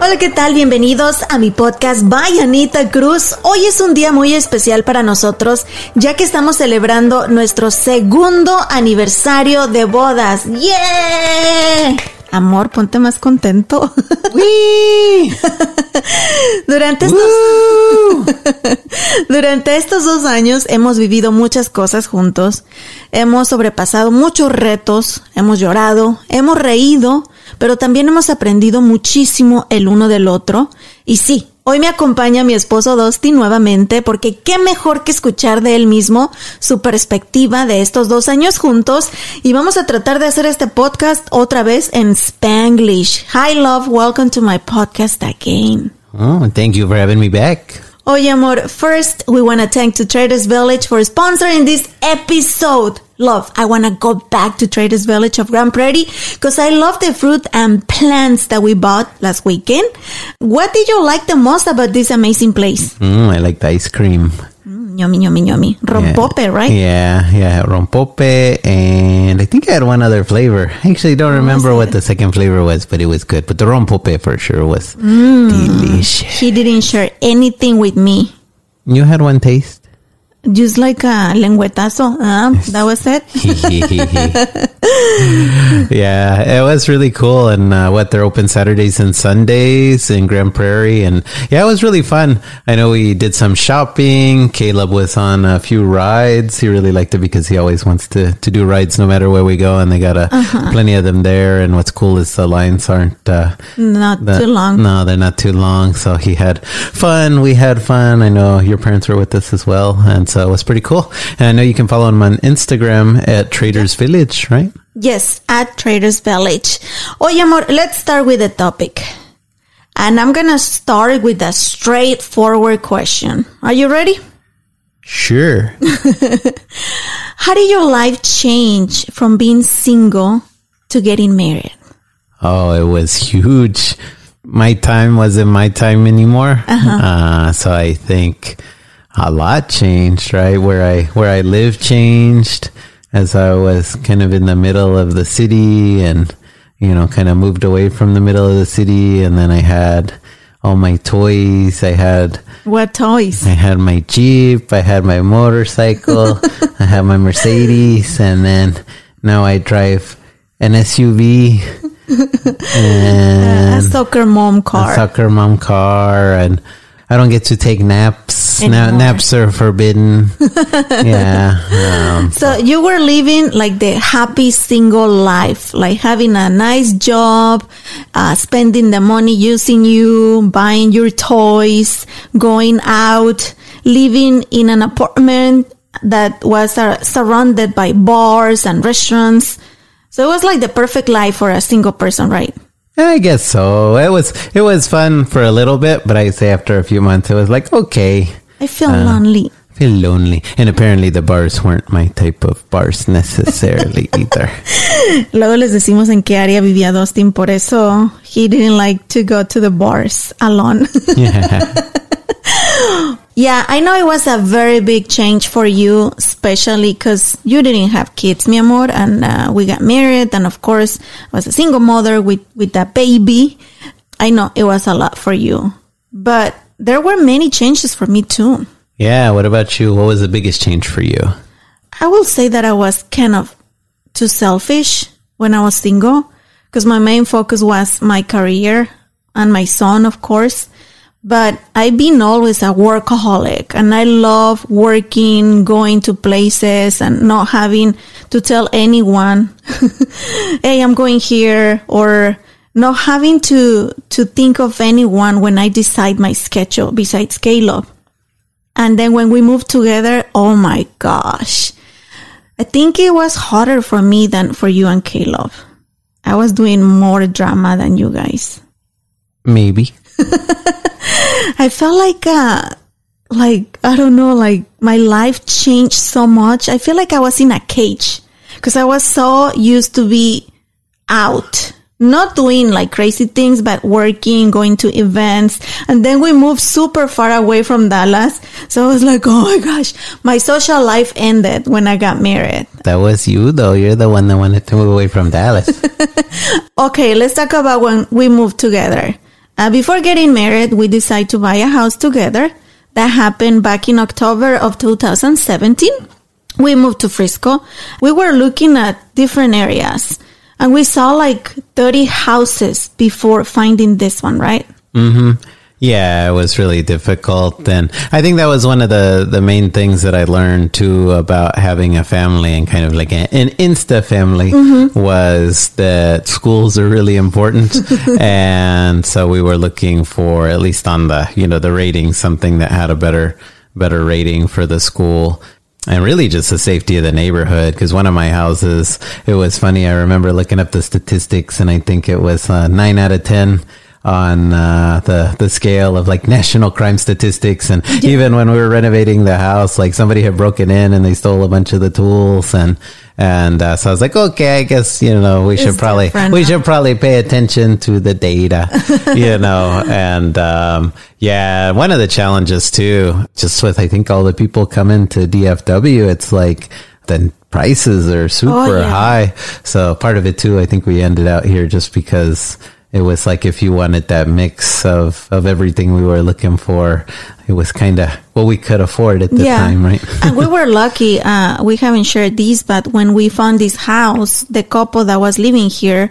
Hola, ¿qué tal? Bienvenidos a mi podcast By Anita Cruz. Hoy es un día muy especial para nosotros, ya que estamos celebrando nuestro segundo aniversario de bodas. ¡Yeah! Amor, ponte más contento. Durante estos, durante estos dos años hemos vivido muchas cosas juntos. Hemos sobrepasado muchos retos, hemos llorado, hemos reído, pero también hemos aprendido muchísimo el uno del otro. Y sí, hoy me acompaña mi esposo Dusty nuevamente porque qué mejor que escuchar de él mismo su perspectiva de estos dos años juntos y vamos a tratar de hacer este podcast otra vez en Spanglish. Hi love, welcome to my podcast again. Oh, thank you for having me back. Oye, amor, first we want to thank to Traders Village for sponsoring this episode. Love, I want to go back to Traders Village of Grand Prairie because I love the fruit and plants that we bought last weekend. What did you like the most about this amazing place? Mm, I like the ice cream. Mm, yummy, yummy, yummy. Rompope, right? Yeah, yeah, rompope, and I think I had one other flavor. I actually don't remember what the second flavor was, but it was good. But the rompope for sure was delicious. He didn't share anything with me. You had one taste. Just like a lengüetazo. Uh, that was it. yeah, it was really cool. And uh, what they're open Saturdays and Sundays in Grand Prairie, and yeah, it was really fun. I know we did some shopping. Caleb was on a few rides. He really liked it because he always wants to to do rides no matter where we go, and they got a, plenty of them there. And what's cool is the lines aren't uh, Not the- too long. No, they're not too long. So he had fun. We had fun. I know your parents were with us as well. And so it was pretty cool. And I know you can follow him on Instagram at Traders Village, right? Yes, at Traders Village. Oye, amor, let's start with the topic. And I'm gonna start with a straightforward question. Are you ready? Sure. How did your life change from being single to getting married? Oh, it was huge. My time wasn't my time anymore. Uh, so I think a lot changed, right? Where I, where I live changed as I was kind of in the middle of the city and, you know, kind of moved away from the middle of the city. And then I had all my toys. I had, What toys? I had my Jeep, I had my motorcycle, I had my Mercedes, and then now I drive an SUV and A soccer mom car. a soccer mom car, and I don't get to take naps. Now, Anymore. naps are forbidden. yeah. Um, So you were living like the happy single life, like having a nice job, uh, spending the money using you, buying your toys, going out, living in an apartment that was uh, surrounded by bars and restaurants. So it was like the perfect life for a single person, right? I guess so. It was it was fun for a little bit, but I say after a few months, it was like okay, I feel uh, lonely. I feel lonely. And apparently, the bars weren't my type of bars necessarily either. Luego les decimos en qué área vivía Dustin, por eso he didn't like to go to the bars alone. Yeah. Yeah, I know it was a very big change for you, especially because you didn't have kids, mi amor, and uh, we got married, and of course, I was a single mother with with a baby. I know it was a lot for you, but there were many changes for me too. yeah. What about you? What was the biggest change for you? I will say that I was kind of too selfish when I was single because my main focus was my career and my son, of course. But I've been always a workaholic and I love working, going to places and not having to tell anyone, Hey, I'm going here or not having to, to think of anyone when I decide my schedule besides Caleb. And then when we moved together, oh my gosh. I think it was harder for me than for you and Caleb. I was doing more drama than you guys. Maybe. I felt like, uh, like, I don't know, like my life changed so much. I feel like I was in a cage because I was so used to be out, not doing like crazy things, but working, going to events. And then we moved super far away from Dallas. So I was like, oh my gosh, my social life ended when I got married. That was you, though. You're the one that wanted to move away from Dallas. Okay, let's talk about when we moved together. Uh, before getting married, we decided to buy a house together. That happened back in October of 2017. We moved to Frisco. We were looking at different areas and we saw like 30 houses before finding this one, right? Yeah, it was really difficult. And I think that was one of the, the main things that I learned too about having a family and kind of like a, an insta family was that schools are really important. and so we were looking for, at least on the, you know, the rating, something that had a better, better rating for the school. And really just the safety of the neighborhood. Cause one of my houses, it was funny. I remember looking up the statistics and I think it was uh, nine out of 10 on uh, the the scale of like national crime statistics, and even when we were renovating the house, like somebody had broken in and they stole a bunch of the tools, and and uh, so I was like, okay, I guess you know we should probably different we should probably pay attention to the data, you know, and um, yeah, one of the challenges too, just with I think all the people coming to DFW, it's like the prices are super yeah. high. So part of it too, I think we ended out here just because it was like if you wanted that mix of, of everything we were looking for, it was kind of what we could afford at the time, right? and we were lucky. Uh, we haven't shared these, but when we found this house, the couple that was living here,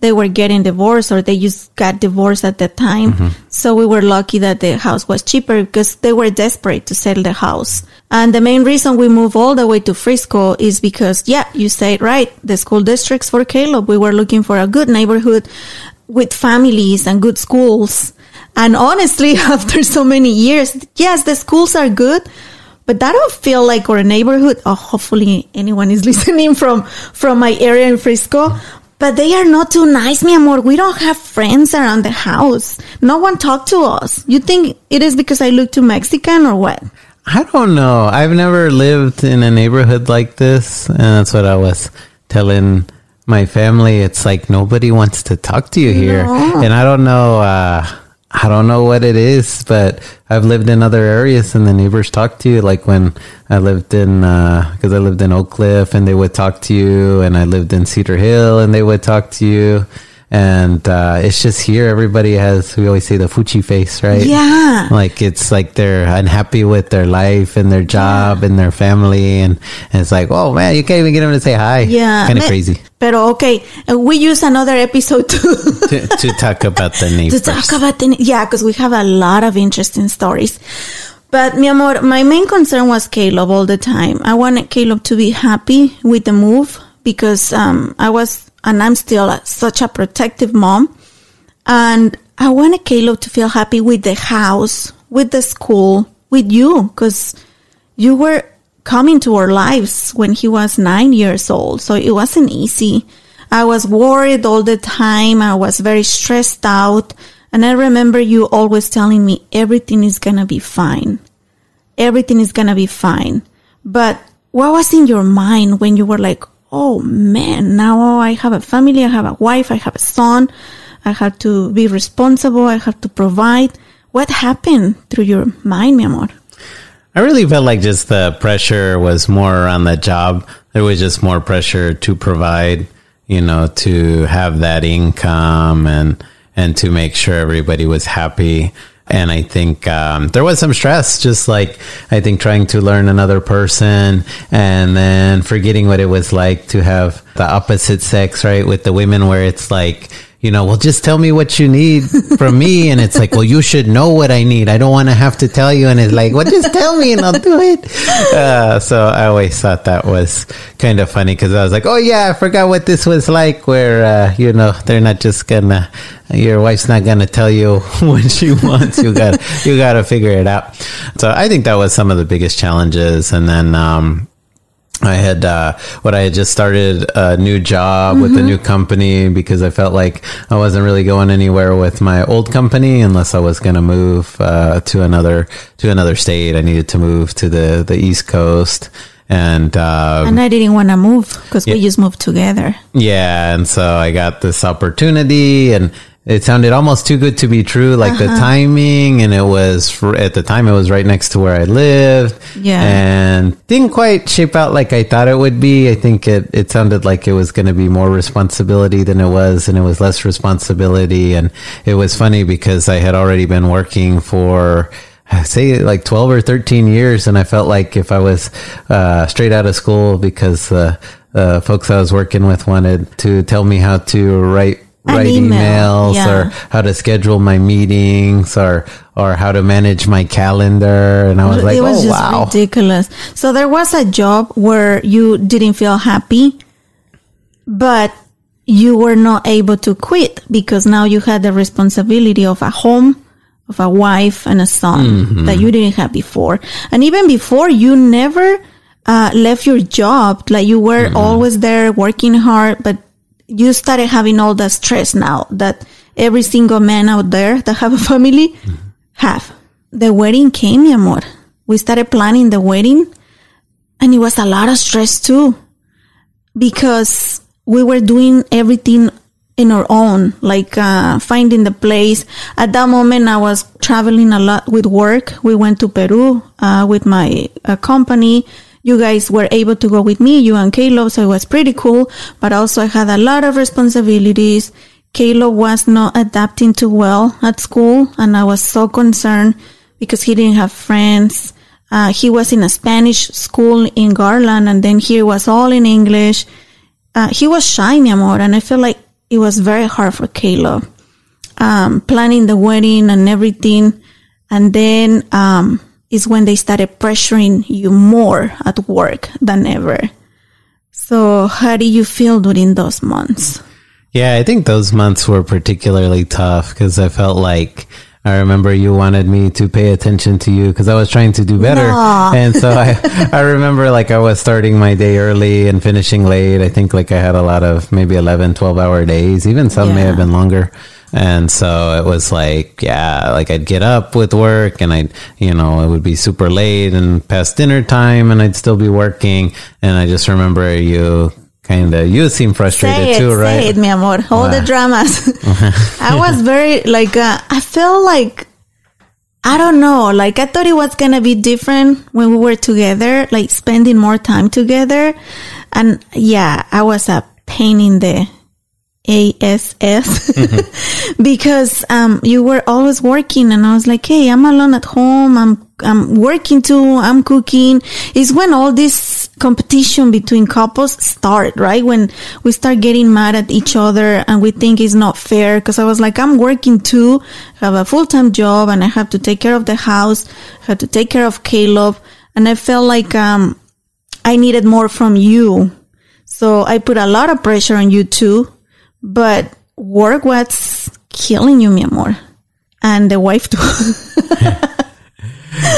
they were getting divorced or they just got divorced at the time. So we were lucky that the house was cheaper because they were desperate to sell the house. And the main reason we moved all the way to Frisco is because, yeah, you said right, the school districts for Caleb. We were looking for a good neighborhood with families and good schools. And honestly, after so many years, yes, the schools are good, but that don't feel like our neighborhood. Oh, hopefully anyone is listening from, from my area in Frisco. But they are not too nice, mi amor. We don't have friends around the house. No one talked to us. You think it is because I look too Mexican or what? I don't know. I've never lived in a neighborhood like this, and that's what I was telling my family. It's like nobody wants to talk to you here, No. and I don't know. Uh, I don't know what it is, but I've lived in other areas, and the neighbors talk to you. Like when I lived in, because I lived in Oak Cliff, and they would talk to you, and I lived in Cedar Hill, and they would talk to you. And uh, it's just here, everybody has, we always say the Fuchi face, right? Yeah. like it's like they're unhappy with their life and their job and their family and, and it's like oh man you can't even get them to say hi Yeah. kind of crazy Pero okay, we use another episode to to, to talk about the to neighbors talk about the yeah, because we have a lot of interesting stories. But mi amor, my main concern was Caleb all the time. I wanted Caleb to be happy with the move because um, I was and I'm still a, such a protective mom, and I wanted Caleb to feel happy with the house, with the school, with you, because you were coming to our lives when he was nine years old. So it wasn't easy. I was worried all the time. I was very stressed out. And I remember you always telling me everything is going to be fine. Everything is going to be fine. But what was in your mind when you were like, oh man, now I have a family, I have a wife, I have a son, I have to be responsible, I have to provide. What happened through your mind, mi amor? I really felt like just the pressure was more on the job. There was just more pressure to provide, you know, to have that income and and to make sure everybody was happy. And I think um, there was some stress, just like I think trying to learn another person and then forgetting what it was like to have the opposite sex, right? With the women, where it's like you know, well, just tell me what you need from me. And it's like, well, you should know what I need. I don't want to have to tell you. And it's like, well, just tell me and I'll do it. Uh, so I always thought that was kind of funny because I was like, oh, yeah, I forgot what this was like where, uh, you know, they're not just gonna, your wife's not gonna tell you what she wants. You got, you got to figure it out. So I think that was some of the biggest challenges. And then, um, I had uh, what I had just started a new job mm-hmm. with a mm-hmm. new company because I felt like I wasn't really going anywhere with my old company unless I was going to move uh, to another to another state. I needed to move to the the East Coast, and um, and I didn't want to move because yeah, we just moved together. Yeah, and so I got this opportunity, and it sounded almost too good to be true like uh-huh. the timing and it was at the time it was right next to where i lived. Yeah. And didn't quite shape out like i thought it would be. I think it, it sounded like it was going to be more responsibility than it was and it was less responsibility. And it was funny because i had already been working for say like 12 or 13 years and i felt like if i was uh, straight out of school because uh, uh, folks i was working with wanted to tell me how to write write email, emails yeah. or how to schedule my meetings or or how to manage my calendar and I was like, it was oh, just wow. ridiculous. So there was a job where you didn't feel happy, but you were not able to quit because now you had the responsibility of a home, of a wife and a son mm-hmm. that you didn't have before. And even before you never uh, left your job, like you were mm-hmm. always there working hard, but you started having all the stress now that every single man out there that have a family mm-hmm. have. The wedding came, mi amor. We started planning the wedding and it was a lot of stress too because we were doing everything in our own, like uh, finding the place. At that moment, I was traveling a lot with work. We went to Peru uh, with my uh, company you guys were able to go with me, you and Caleb, so it was pretty cool. But also I had a lot of responsibilities. Caleb was not adapting too well at school, and I was so concerned because he didn't have friends. Uh, he was in a Spanish school in Garland, and then here was all in English. Uh, he was shy, mi amor, and I feel like it was very hard for Caleb. Um, planning the wedding and everything. And then, um, is when they started pressuring you more at work than ever. So how do you feel during those months? Yeah, I think those months were particularly tough because I felt like I remember you wanted me to pay attention to you because I was trying to do better. No. And so I, I remember like I was starting my day early and finishing late. I think like I had a lot of maybe 11, 12 hour days. Even some yeah. may have been longer. And so it was like, yeah, like I'd get up with work and I'd, you know, it would be super late and past dinner time and I'd still be working. And I just remember you kind of, you seem frustrated it, too, right? Say it, mi amor. All the dramas. I was very, like, uh, I felt like, I don't know, like I thought it was going to be different when we were together, like spending more time together. And yeah, I was a pain in the ASS mm-hmm. because um, you were always working and I was like, hey, I'm alone at home. I'm I'm working too. I'm cooking. is when all this competition between couples start, right? When we start getting mad at each other and we think it's not fair. Cause I was like, I'm working too, I have a full-time job and I have to take care of the house, I have to take care of Caleb. And I felt like, um, I needed more from you. So I put a lot of pressure on you too but work was killing you, mi amor. And the wife too.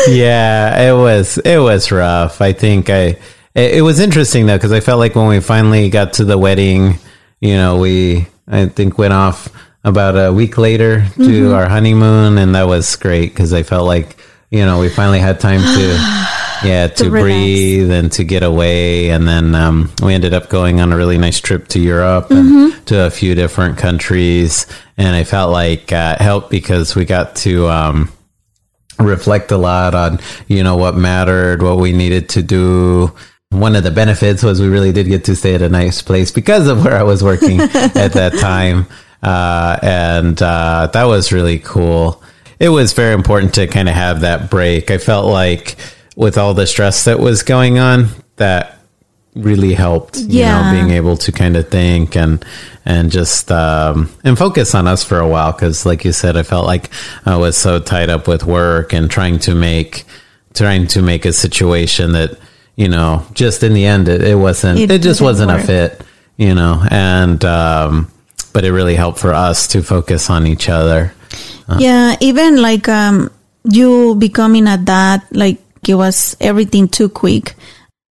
yeah, it was it was rough. I think I it, it was interesting though because I felt like when we finally got to the wedding, you know, we, I think, went off about a week later to mm-hmm. our honeymoon, and that was great because I felt like, you know, we finally had time to. Yeah, to, relax. breathe and to get away, and then um, we ended up going on a really nice trip to Europe and to a few different countries, and I felt like uh, it helped because we got to um, reflect a lot on you know what mattered what we needed to do. One of the benefits was we really did get to stay at a nice place because of where i was working at that time. Uh, and uh, that was really cool. It was very important to kind of have that break. I felt like with all the stress that was going on that really helped you Yeah. know being able to kind of think and and just um and focus on us for a while because like you said i felt like i was so tied up with work and trying to make trying to make a situation that you know just in the end it, it wasn't It it, just wasn't work. a fit you know and um but it really helped for us to focus on each other Yeah, even like um you becoming a dad, like it was everything too quick.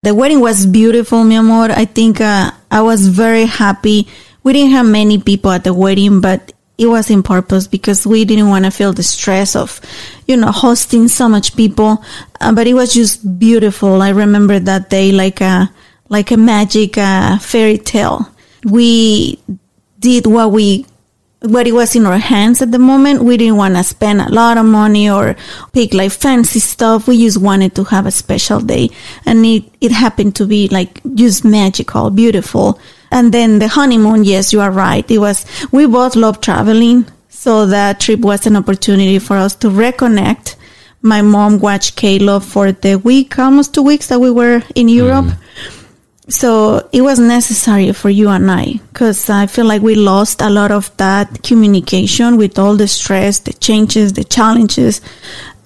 The wedding was beautiful, mi amor. I think uh, I was very happy. We didn't have many people at the wedding, but it was in purpose because we didn't want to feel the stress of, you know, hosting so much people. Uh, but it was just beautiful. I remember that day like a like a magic uh, fairy tale. We did what we what it was in our hands at the moment. We didn't want to spend a lot of money or pick like fancy stuff. We just wanted to have a special day. And it, it happened to be like just magical, beautiful. And then the honeymoon, yes, you are right. It was, we both love traveling. So that trip was an opportunity for us to reconnect. My mom watched Caleb for the week, almost two weeks that we were in Europe. Mm-hmm. So it was necessary for you and I because I feel like we lost a lot of that communication with all the stress, the changes, the challenges.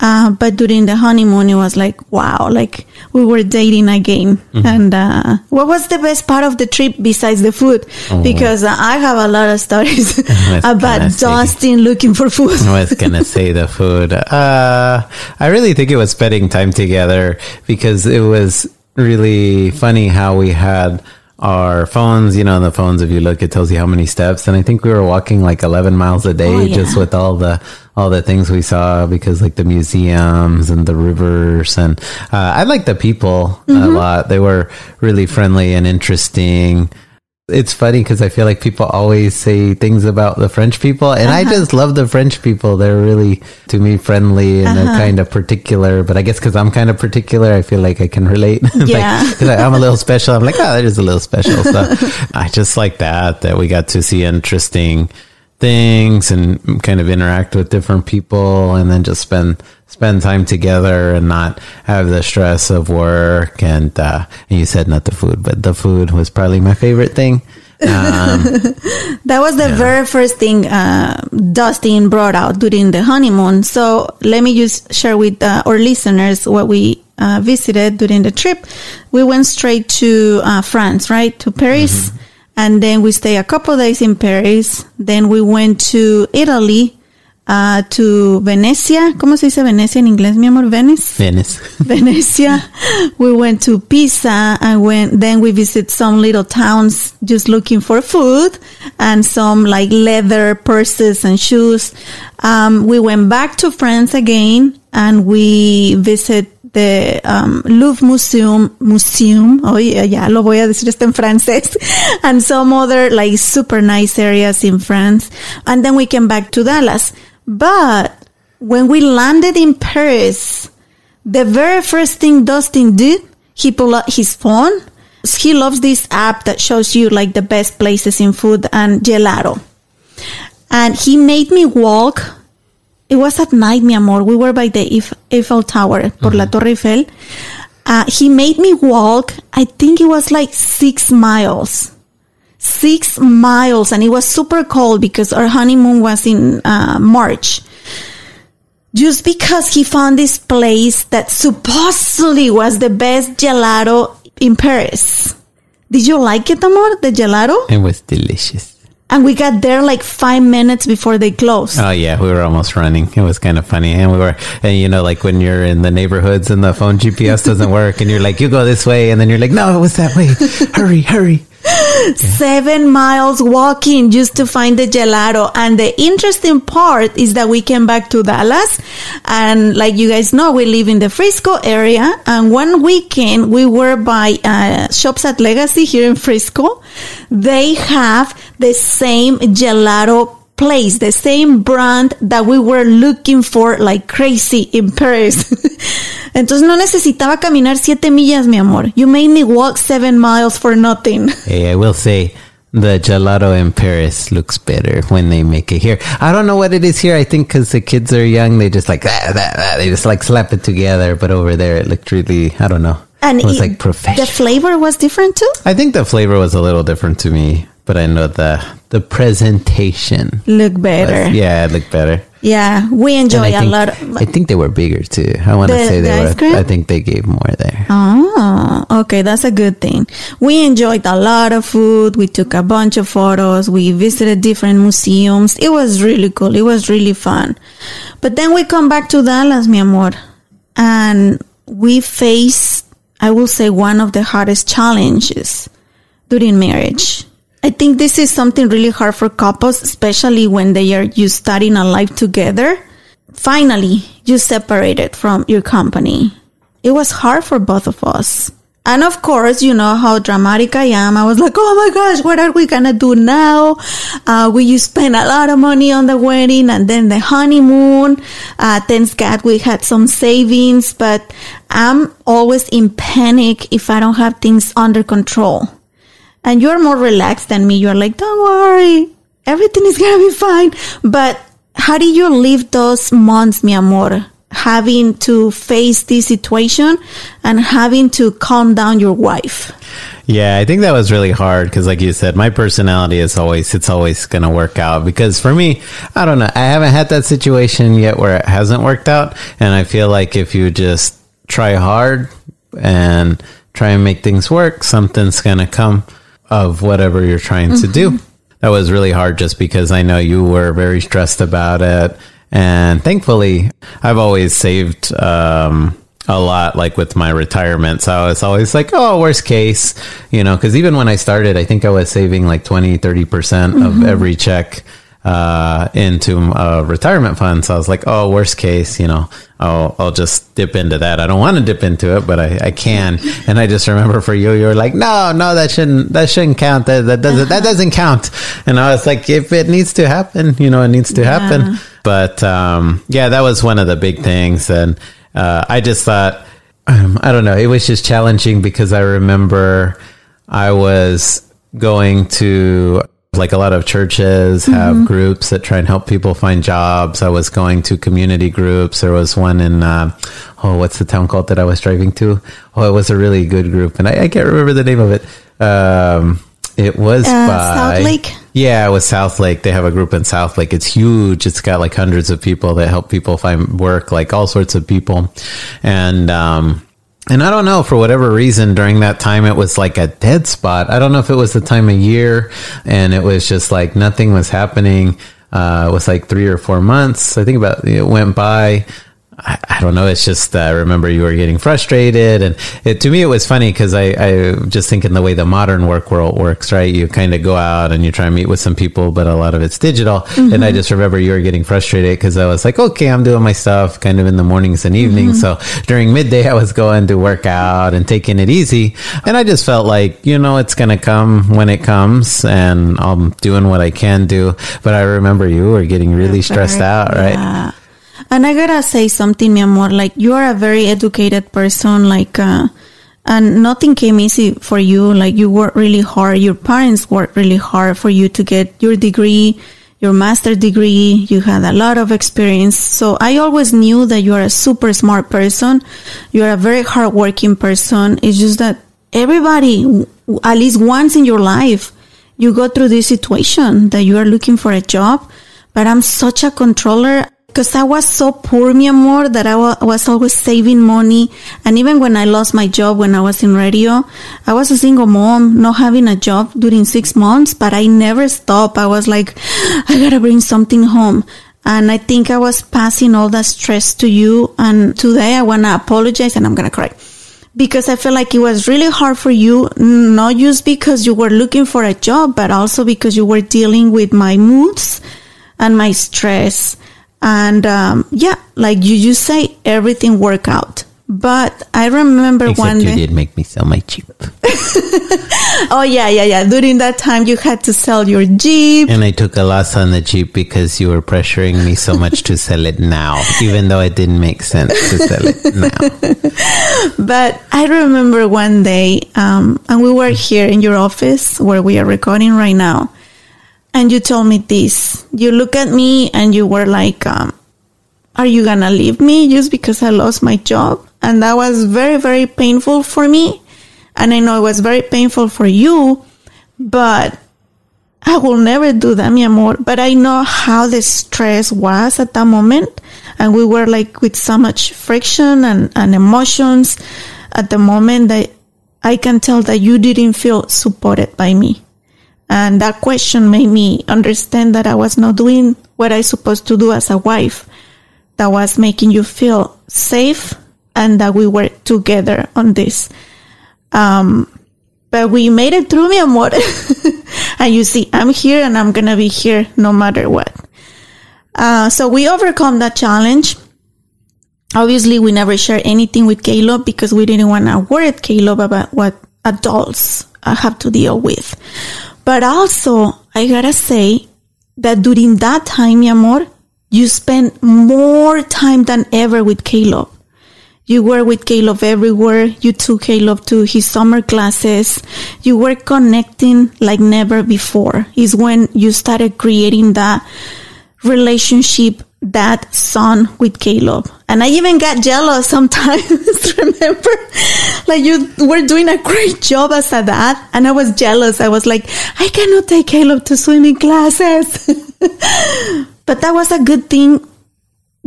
Uh, but during the honeymoon, it was like, wow, like we were dating again. And uh, what was the best part of the trip besides the food? Because uh, I have a lot of stories about. Dustin looking for food. I was gonna say the food. Uh, I really think it was spending time together because it was really funny how we had our phones. You know, the phones, if you look, it tells you how many steps. And I think we were walking like 11 miles a day Oh, yeah. just with all the all the things we saw because like the museums and the rivers and uh, I like the people a Mm-hmm. lot. They were really friendly and interesting it's funny because I feel like people always say things about the French people, and I uh-huh. just love the French people. They're really, to me, friendly and they're uh-huh. kind of particular. But I guess because I'm kind of particular, I feel like I can relate. Yeah. because I'm a little special. I'm like, oh, that is a little special. So I just like that that we got to see interesting things and kind of interact with different people, and then just spend spend time together and not have the stress of work and uh and you said not the food but the food was probably my favorite thing um That was the very first thing uh, Dustin brought out during the honeymoon. So let me just share with uh, our listeners what we uh, visited during the trip. We went straight to uh, France, right? To Paris. And then we stayed a couple days in Paris. Then we went to Italy, uh, to Venecia. ¿Cómo se dice Venecia en inglés, mi amor? Venice? Venice. Venecia. We went to Pisa and went, then we visit some little towns just looking for food and some like leather purses and shoes. Um, we went back to France again and we visit the um, Louvre Museum, Museum. Oh, yeah, ya lo voy a decir esto en francés. And some other like super nice areas in France. And then we came back to Dallas. But when we landed in Paris, the very first thing Dustin did, he pulled out his phone. He loves this app that shows you like the best places in food and gelato. And he made me walk. It was at night, mi amor. We were by the Eif- Eiffel Tower, por la Torre Eiffel. Uh, he made me walk. I think it was like six miles. Six miles. And it was super cold because our honeymoon was in uh, March just because he found this place that supposedly was the best gelato in Paris. Did you like it, amor, the gelato? It was delicious. And we got there like five minutes before they closed. Oh yeah, we were almost running. It was kind of funny, and we were, and you know, like when you're in the neighborhoods and the phone GPS doesn't work, and you're like, you go this way, and then you're like, no, it was that way. hurry, hurry. Seven miles walking just to find the gelato. And the interesting part is that we came back to Dallas. And like you guys know, we live in the Frisco area. And one weekend we were by uh, Shops at Legacy here in Frisco. They have the same gelato place, the same brand that we were looking for like crazy in Paris. Entonces no necesitaba caminar siete millas, mi amor. You made me walk seven miles for nothing. Hey, I will say the gelato in Paris looks better when they make it here. I don't know what it is here. I think because the kids are young, they just like ah, ah, ah, they just like slap it together. But over there, it looked really I don't know. And it was it- like professional. The flavor was different too. I think the flavor was a little different to me, but I know the the presentation. Look better. was- yeah, it looked better. Yeah, we enjoy a think, lot. I think they were bigger too. I want to say they were. cream? I think they gave more there. Oh, okay, that's a good thing. We enjoyed a lot of food. We took a bunch of photos. We visited different museums. It was really cool. It was really fun. But then we come back to Dallas, mi amor, and we face, I will say, one of the hardest challenges during marriage. I think this is something really hard for couples, especially when they are you starting a life together. Finally, you separated from your company. It was hard for both of us. And of course, you know how dramatic I am. I was like, oh my gosh, what are we gonna do now? Uh, we spent a lot of money on the wedding and then the honeymoon. Uh, thanks God we had some savings, but I'm always in panic if I don't have things under control and you're more relaxed than me. You're like, don't worry, everything is gonna be fine. But how do you live those months, mi amor? Having to face this situation and having to calm down your wife. Yeah, I think that was really hard because, like you said, my personality is always it's always going to work out. Because for me, I don't know, I haven't had that situation yet where it hasn't worked out, and I feel like if you just try hard and try and make things work, something's going to come of whatever you're trying to do. That was really hard just because I know you were very stressed about it. And thankfully, I've always saved um, a lot, like with my retirement. So it's always like, oh, worst case, you know, because even when I started, I think I was saving like 20, 30% of every check uh, into a retirement fund. So I was like, oh, worst case, you know, I'll, I'll just dip into that. I don't want to dip into it, but I, I can. And I just remember for you, you were like, no, no, that shouldn't, that shouldn't count. That, that doesn't, that doesn't count. And I was like, if it needs to happen, you know, it needs to happen. But, um, yeah, that was one of the big things. And, uh, I just thought, um, I don't know, it was just challenging because I remember I was going to like a lot of churches have groups that try and help people find jobs. I was going to community groups. There was one in, uh, oh, what's the town called that I was driving to? Oh, it was a really good group, and I, I can't remember the name of it. Um, it was Uh, by South Lake? Yeah, it was South Lake. They have a group in South Lake. It's huge. It's got like hundreds of people that help people find work, like all sorts of people, and um, and I don't know, for whatever reason, during that time, it was like a dead spot. I don't know if it was the time of year and it was just like nothing was happening. Uh, it was like three or four months. I think about it went by. I, I don't know. It's just, uh, I remember you were getting frustrated. And it, to me, it was funny because I, I just think in the way the modern work world works, right? You kind of go out and you try and meet with some people, but a lot of it's digital. And I just remember you were getting frustrated because I was like, okay, I'm doing my stuff kind of in the mornings and evenings. So during midday, I was going to work out and taking it easy. And I just felt like, you know, it's going to come when it comes and I'm doing what I can do. But I remember you were getting really stressed out, right? Yeah. And I gotta say something, mi amor. Like you are a very educated person. Like, uh, and nothing came easy for you. Like you worked really hard. Your parents worked really hard for you to get your degree, your master degree. You had a lot of experience. So I always knew that you are a super smart person. You are a very hardworking person. It's just that everybody, at least once in your life, you go through this situation that you are looking for a job. But I'm such a controller because I was so poor, mi amor, that I wa- was always saving money. And even when I lost my job when I was in radio, I was a single mom, not having a job during six months, but I never stopped. I was like, I gotta bring something home. And I think I was passing all that stress to you. And today I wanna apologize and I'm gonna cry because I feel like it was really hard for you, not just because you were looking for a job, but also because you were dealing with my moods and my stress. And um, yeah, like you just say, everything worked out. But I remember Except one you did make me sell my Jeep. Oh yeah, yeah, yeah. During that time, you had to sell your Jeep. And I took a loss on the Jeep because you were pressuring me so much to sell it now, even though it didn't make sense to sell it now. But I remember one day, um, and we were here in your office where we are recording right now, and you told me this. You look at me and you were like, um, "Are you gonna leave me just because I lost my job?" And that was very, very painful for me, and I know it was very painful for you, but I will never do that, mi amor. But I know how the stress was at that moment. And we were like with so much friction and, and emotions at the moment that I can tell that you didn't feel supported by me. And that question made me understand that I was not doing what I supposed to do as a wife. That was making you feel safe and that we were together on this. Um, but we made it through, mi amor. and you see, I'm here and I'm gonna be here no matter what. Uh, so we overcome that challenge. Obviously, we never share anything with Caleb because we didn't want to worry Caleb about what adults uh, have to deal with. But also, I gotta say that during that time, mi amor, you spent more time than ever with Caleb. You were with Caleb everywhere. You took Caleb to his summer classes. You were connecting like never before. Is when you started creating that relationship, that son with Caleb. And I even got jealous sometimes, remember? Like you were doing a great job as a dad. And I was jealous. I was like, I cannot take Caleb to swimming classes. but that was a good thing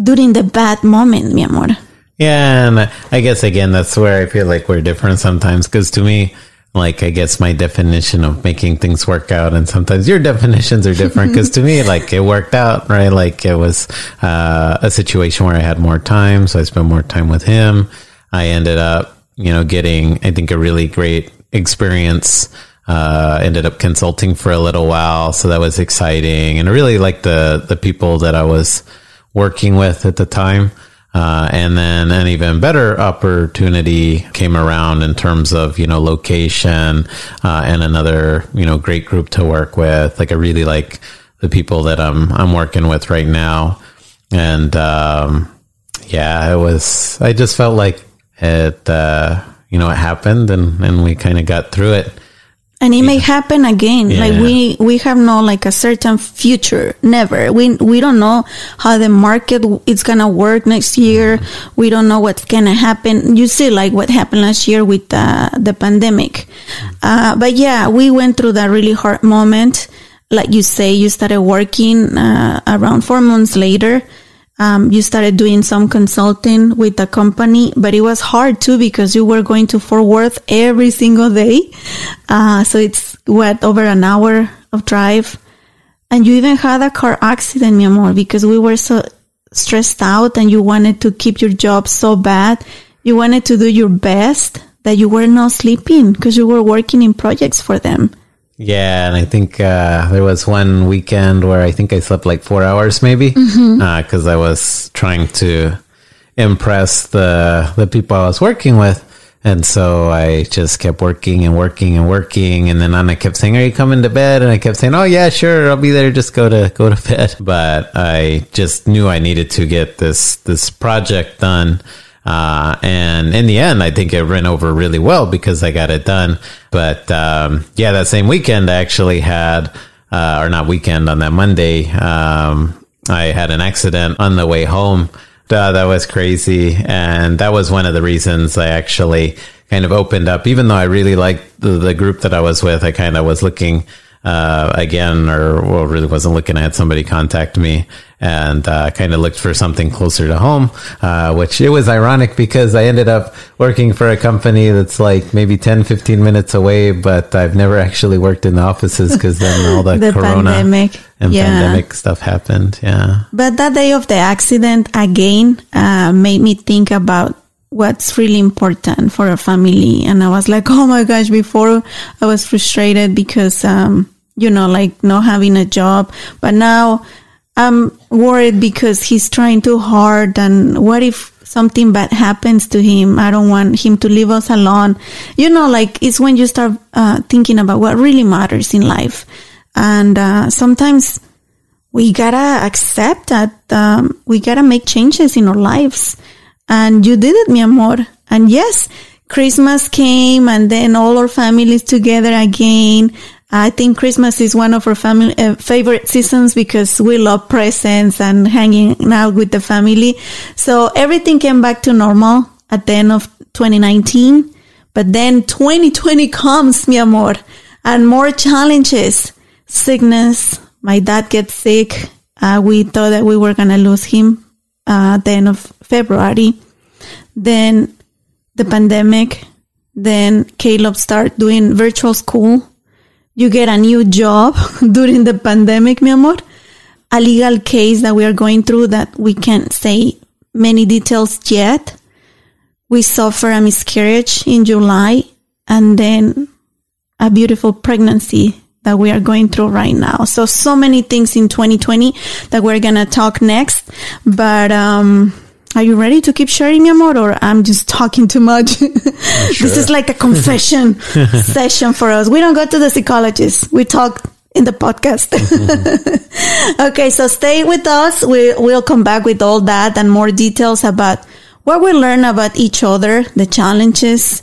during the bad moment, mi amor. Yeah, and I guess again that's where I feel like we're different sometimes because to me, like I guess my definition of making things work out, and sometimes your definitions are different because to me, like it worked out, right? Like it was uh, a situation where I had more time, so I spent more time with him. I ended up, you know, getting I think a really great experience. Uh, ended up consulting for a little while, so that was exciting, and I really liked the the people that I was working with at the time. Uh, and then an even better opportunity came around in terms of, you know, location, uh, and another, you know, great group to work with. Like I really like the people that I'm, I'm working with right now. And, um, yeah, it was, I just felt like it, uh, you know, it happened and, and we kind of got through it. And it may happen again. Yeah. like we we have no like a certain future. Never. We we don't know how the market is gonna work next year. We don't know what's gonna happen. You see like what happened last year with uh, the pandemic. Uh, but yeah we went through that really hard moment. Like you say you started working uh, around four months later um, you started doing some consulting with the company, but it was hard too because you were going to Fort Worth every single day. Uh, so it's what over an hour of drive, and you even had a car accident, mi amor, because we were so stressed out and you wanted to keep your job so bad. You wanted to do your best that you were not sleeping because you were working in projects for them. Yeah, and I think uh, there was one weekend where I think I slept like four hours, maybe, because I was trying to impress the the people I was working with, and so I just kept working and working and working, and then Anna kept saying, "Are you coming to bed?" And I kept saying, "Oh yeah, sure, I'll be there. Just go to go to bed." But I just knew I needed to get this this project done. Uh, and in the end, I think it ran over really well because I got it done. But um, yeah, that same weekend, I actually had, uh, or not weekend, on that Monday, um, I had an accident on the way home. Uh, that was crazy. And that was one of the reasons I actually kind of opened up, even though I really liked the, the group that I was with, I kind of was looking uh, again, or well, really wasn't looking. I had somebody contact me and uh, kind of looked for something closer to home, uh, which it was ironic because I ended up working for a company that's like maybe 10, 15 minutes away, but I've never actually worked in the offices because then all the, The corona pandemic. and Yeah. pandemic stuff happened. Yeah. But that day of the accident again uh, made me think about what's really important for a family. And I was like, oh my gosh, before I was frustrated because, um, you know, like not having a job, but now I'm worried because he's trying too hard. And what if something bad happens to him? I don't want him to leave us alone. You know, like it's when you start uh, thinking about what really matters in life. And uh, sometimes we gotta accept that um, we gotta make changes in our lives. And you did it, mi amor. And yes, Christmas came and then all our families together again. I think Christmas is one of our family uh, favorite seasons because we love presents and hanging out with the family. So everything came back to normal at the end of 2019. But then 2020 comes, mi amor, and more challenges, sickness. My dad gets sick. Uh, we thought that we were going to lose him uh, at the end of February. Then the pandemic. Then Caleb start doing virtual school. You get a new job during the pandemic, mi amor. A legal case that we are going through that we can't say many details yet. We suffer a miscarriage in July and then a beautiful pregnancy that we are going through right now. So, so many things in 2020 that we're going to talk next. But, um, are you ready to keep sharing, amor, or I'm just talking too much? this is like a confession session for us. We don't go to the psychologist. We talk in the podcast. okay, so stay with us. We, we'll come back with all that and more details about what we learn about each other, the challenges,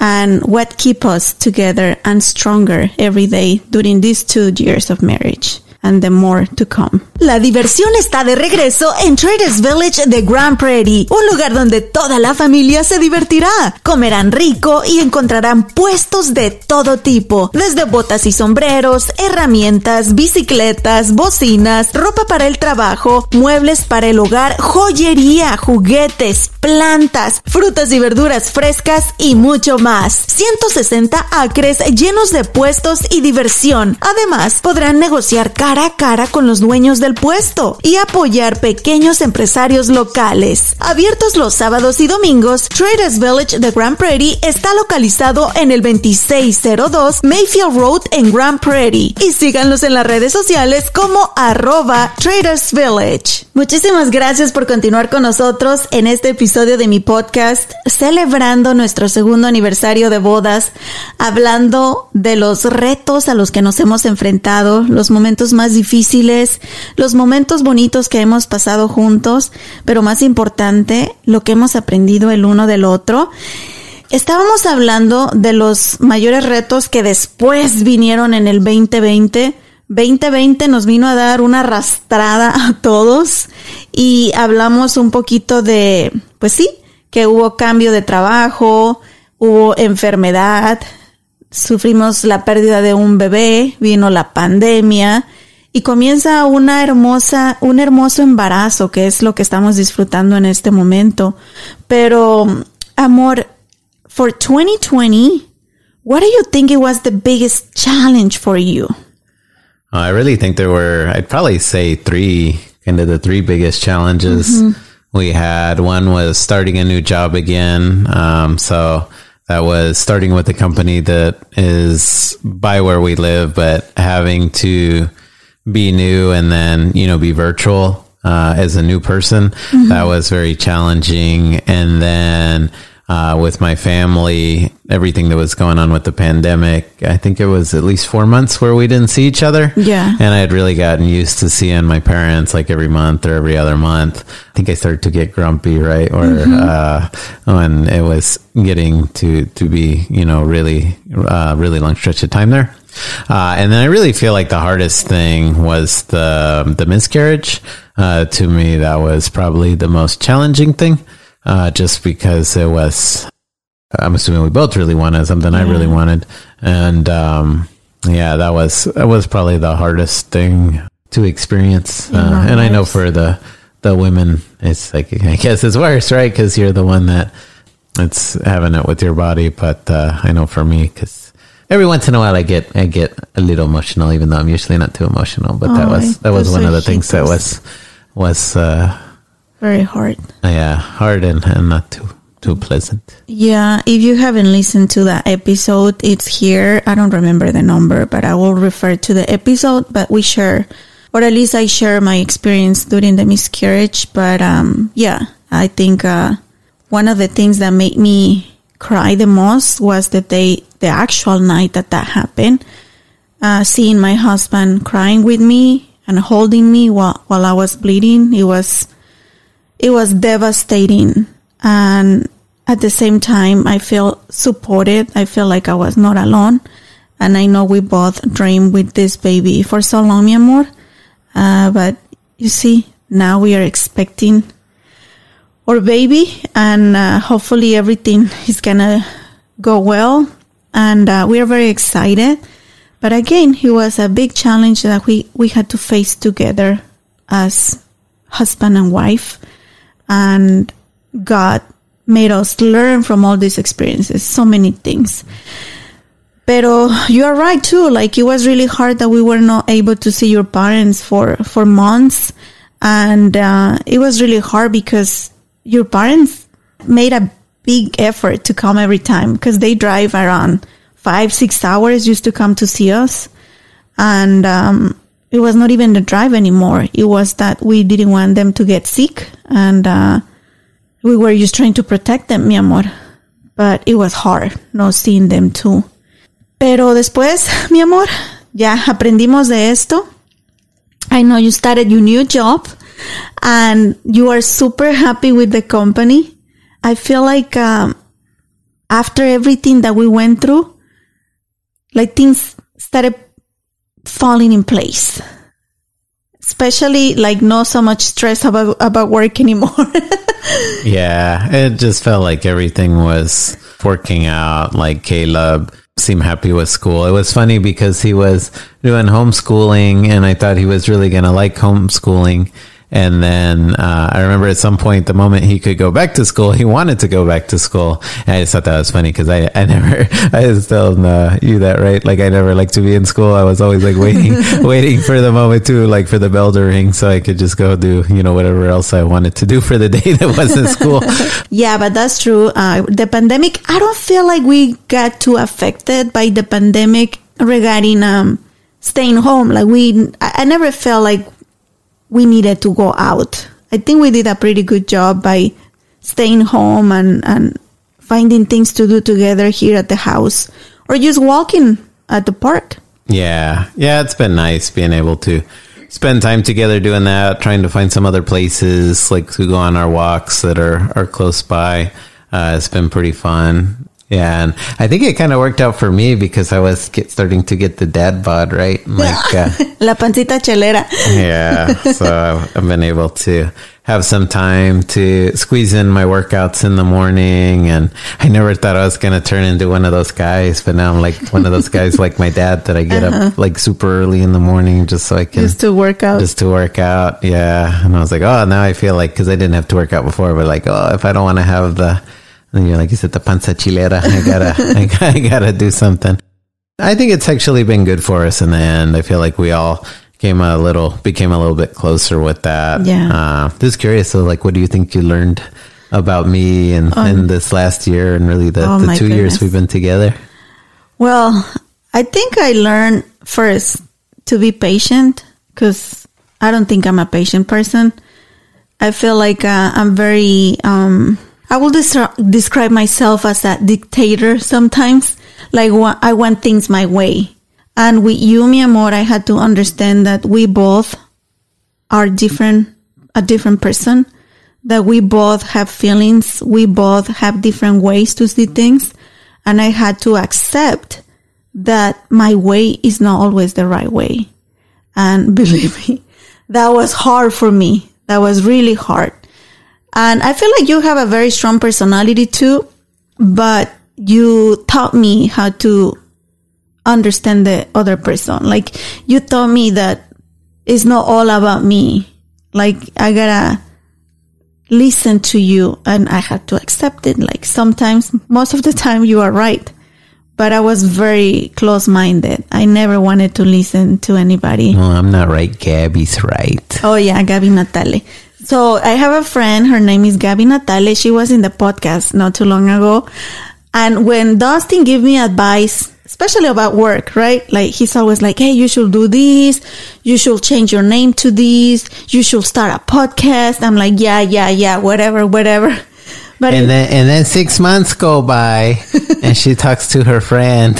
and what keep us together and stronger every day during these two years of marriage. And the more to come. La diversión está de regreso en Traders Village de Grand Prairie, un lugar donde toda la familia se divertirá, comerán rico y encontrarán puestos de todo tipo, desde botas y sombreros, herramientas, bicicletas, bocinas, ropa para el trabajo, muebles para el hogar, joyería, juguetes, plantas, frutas y verduras frescas y mucho más. 160 acres llenos de puestos y diversión. Además, podrán negociar cara a cara con los dueños del puesto y apoyar pequeños empresarios locales. Abiertos los sábados y domingos, Traders Village de Grand Prairie está localizado en el 2602 Mayfield Road en Grand Prairie y síganlos en las redes sociales como arroba Traders Village. Muchísimas gracias por continuar con nosotros en este episodio de mi podcast celebrando nuestro segundo aniversario de bodas, hablando de los retos a los que nos hemos enfrentado, los momentos más difíciles, los momentos bonitos que hemos pasado juntos, pero más importante, lo que hemos aprendido el uno del otro. Estábamos hablando de los mayores retos que después vinieron en el 2020. 2020 nos vino a dar una arrastrada a todos y hablamos un poquito de, pues sí, que hubo cambio de trabajo, hubo enfermedad, sufrimos la pérdida de un bebé, vino la pandemia y comienza una hermosa, un hermoso embarazo que es lo que estamos disfrutando en este momento. Pero, amor, for 2020, what do you think it was the biggest challenge for you? I really think there were, I'd probably say three, kind of the three biggest challenges we had. One was starting a new job again. Um, so that was starting with a company that is by where we live, but having to be new and then, you know, be virtual, uh, as a new person. That was very challenging. And then, uh, with my family, everything that was going on with the pandemic, I think it was at least four months where we didn't see each other. Yeah. And I had really gotten used to seeing my parents like every month or every other month. I think I started to get grumpy, right? Or, uh, when it was getting to, to be, you know, really, uh, really long stretch of time there. Uh, and then I really feel like the hardest thing was the, the miscarriage. Uh, to me, that was probably the most challenging thing. Uh, just because it was, I'm assuming we both really wanted something I really wanted. And, um, yeah, that was, that was probably the hardest thing to experience. Uh, and I know for the, the women, it's like, I guess it's worse, right? Cause you're the one that it's having it with your body. But, uh, I know for me, cause every once in a while I get, I get a little emotional, even though I'm usually not too emotional. But that Oh, was, that was one of the things that was, was, uh, Very hard. yeah, hard and, and not too, too pleasant. Yeah, if you haven't listened to that episode, it's here. I don't remember the number, but I will refer to the episode. But we share, or at least I share my experience during the miscarriage. But um, yeah, I think uh, one of the things that made me cry the most was the day, the actual night that that happened. Uh, seeing my husband crying with me and holding me while while I was bleeding, it was it was devastating. And at the same time i feel supported. I feel like i was not alone. And i know we both dreamed with this baby for so long mi amor. Uh, but you see now we are expecting our baby and uh, hopefully everything is gonna go well and uh, we are very excited but again it was a big challenge that we, we had to face together as husband and wife and God made us learn from all these experiences, so many things. Pero you are right too. Like it was really hard that we were not able to see your parents for for months, and uh, it was really hard because your parents made a big effort to come every time because they drive around five six hours just to come to see us, and um, it was not even the drive anymore. It was that we didn't want them to get sick and. Uh, we were just trying to protect them, mi amor. But it was hard not seeing them too. Pero después, mi amor, ya aprendimos de esto. I know you started your new job and you are super happy with the company. I feel like um, after everything that we went through, like things started falling in place. Especially like not so much stress about about work anymore. Yeah, it just felt like everything was working out. Like Caleb seemed happy with school. It was funny because he was doing homeschooling and I thought he was really going to like homeschooling. And then uh, I remember at some point, the moment he could go back to school, he wanted to go back to school. And I just thought that was funny because I, I never, I was telling uh, you that, right? Like I never liked to be in school. I was always like waiting, waiting for the moment to like for the bell to ring so I could just go do, you know, whatever else I wanted to do for the day that wasn't school. yeah, but that's true. Uh, the pandemic, I don't feel like we got too affected by the pandemic regarding um, staying home. Like we, I, I never felt like we needed to go out. I think we did a pretty good job by staying home and, and finding things to do together here at the house or just walking at the park. Yeah. Yeah, it's been nice being able to spend time together doing that, trying to find some other places like to go on our walks that are, are close by. Uh, it's been pretty fun. Yeah, and I think it kind of worked out for me because I was get, starting to get the dad bod, right? Like uh, la pancita chelera. yeah, so I've been able to have some time to squeeze in my workouts in the morning, and I never thought I was gonna turn into one of those guys, but now I'm like one of those guys like my dad that I get uh-huh. up like super early in the morning just so I can just to work out, just to work out. Yeah, and I was like, oh, now I feel like because I didn't have to work out before, but like, oh, if I don't want to have the and you're like, you said the panza chilera. I gotta, I, gotta, I gotta do something. I think it's actually been good for us in the end. I feel like we all came a little, became a little bit closer with that. Yeah. Uh, just curious. So, like, what do you think you learned about me and um, in this last year and really the, oh the two goodness. years we've been together? Well, I think I learned first to be patient because I don't think I'm a patient person. I feel like uh, I'm very, um, I will des- describe myself as a dictator sometimes. Like I want things my way. And with you, mi amor, I had to understand that we both are different, a different person, that we both have feelings. We both have different ways to see things. And I had to accept that my way is not always the right way. And believe me, that was hard for me. That was really hard. And I feel like you have a very strong personality too, but you taught me how to understand the other person. Like you taught me that it's not all about me. Like I gotta listen to you and I had to accept it. Like sometimes, most of the time you are right, but I was very close minded. I never wanted to listen to anybody. Well, I'm not right. Gabby's right. Oh yeah, Gabby Natale. So I have a friend, her name is Gabi Natale. She was in the podcast not too long ago. And when Dustin gave me advice, especially about work, right? Like he's always like, Hey, you should do this. You should change your name to this. You should start a podcast. I'm like, yeah, yeah, yeah, whatever, whatever. But And then and then six months go by, and she talks to her friend.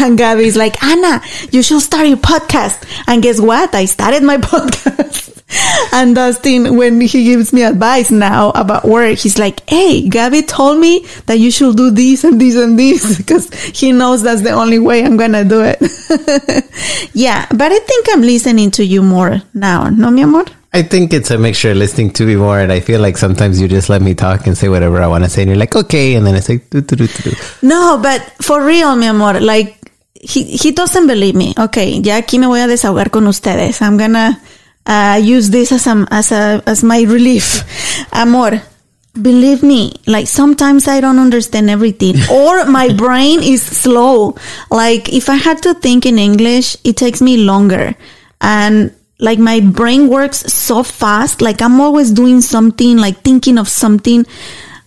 And Gabby's like, Anna, you should start your podcast. And guess what? I started my podcast. and Dustin, when he gives me advice now about work, he's like, Hey, Gabby told me that you should do this and this and this because he knows that's the only way I'm going to do it. yeah. But I think I'm listening to you more now. No, mi amor? I think it's a mixture of listening to me more, and I feel like sometimes you just let me talk and say whatever I want to say, and you're like, okay, and then it's like, do, do, do, do, do. No, but for real, mi amor, like he he doesn't believe me. Okay, ya aquí me voy a desahogar con ustedes. I'm gonna uh, use this as a, as a as my relief. Amor, believe me, like sometimes I don't understand everything, or my brain is slow. Like if I had to think in English, it takes me longer, and like my brain works so fast. Like I'm always doing something, like thinking of something.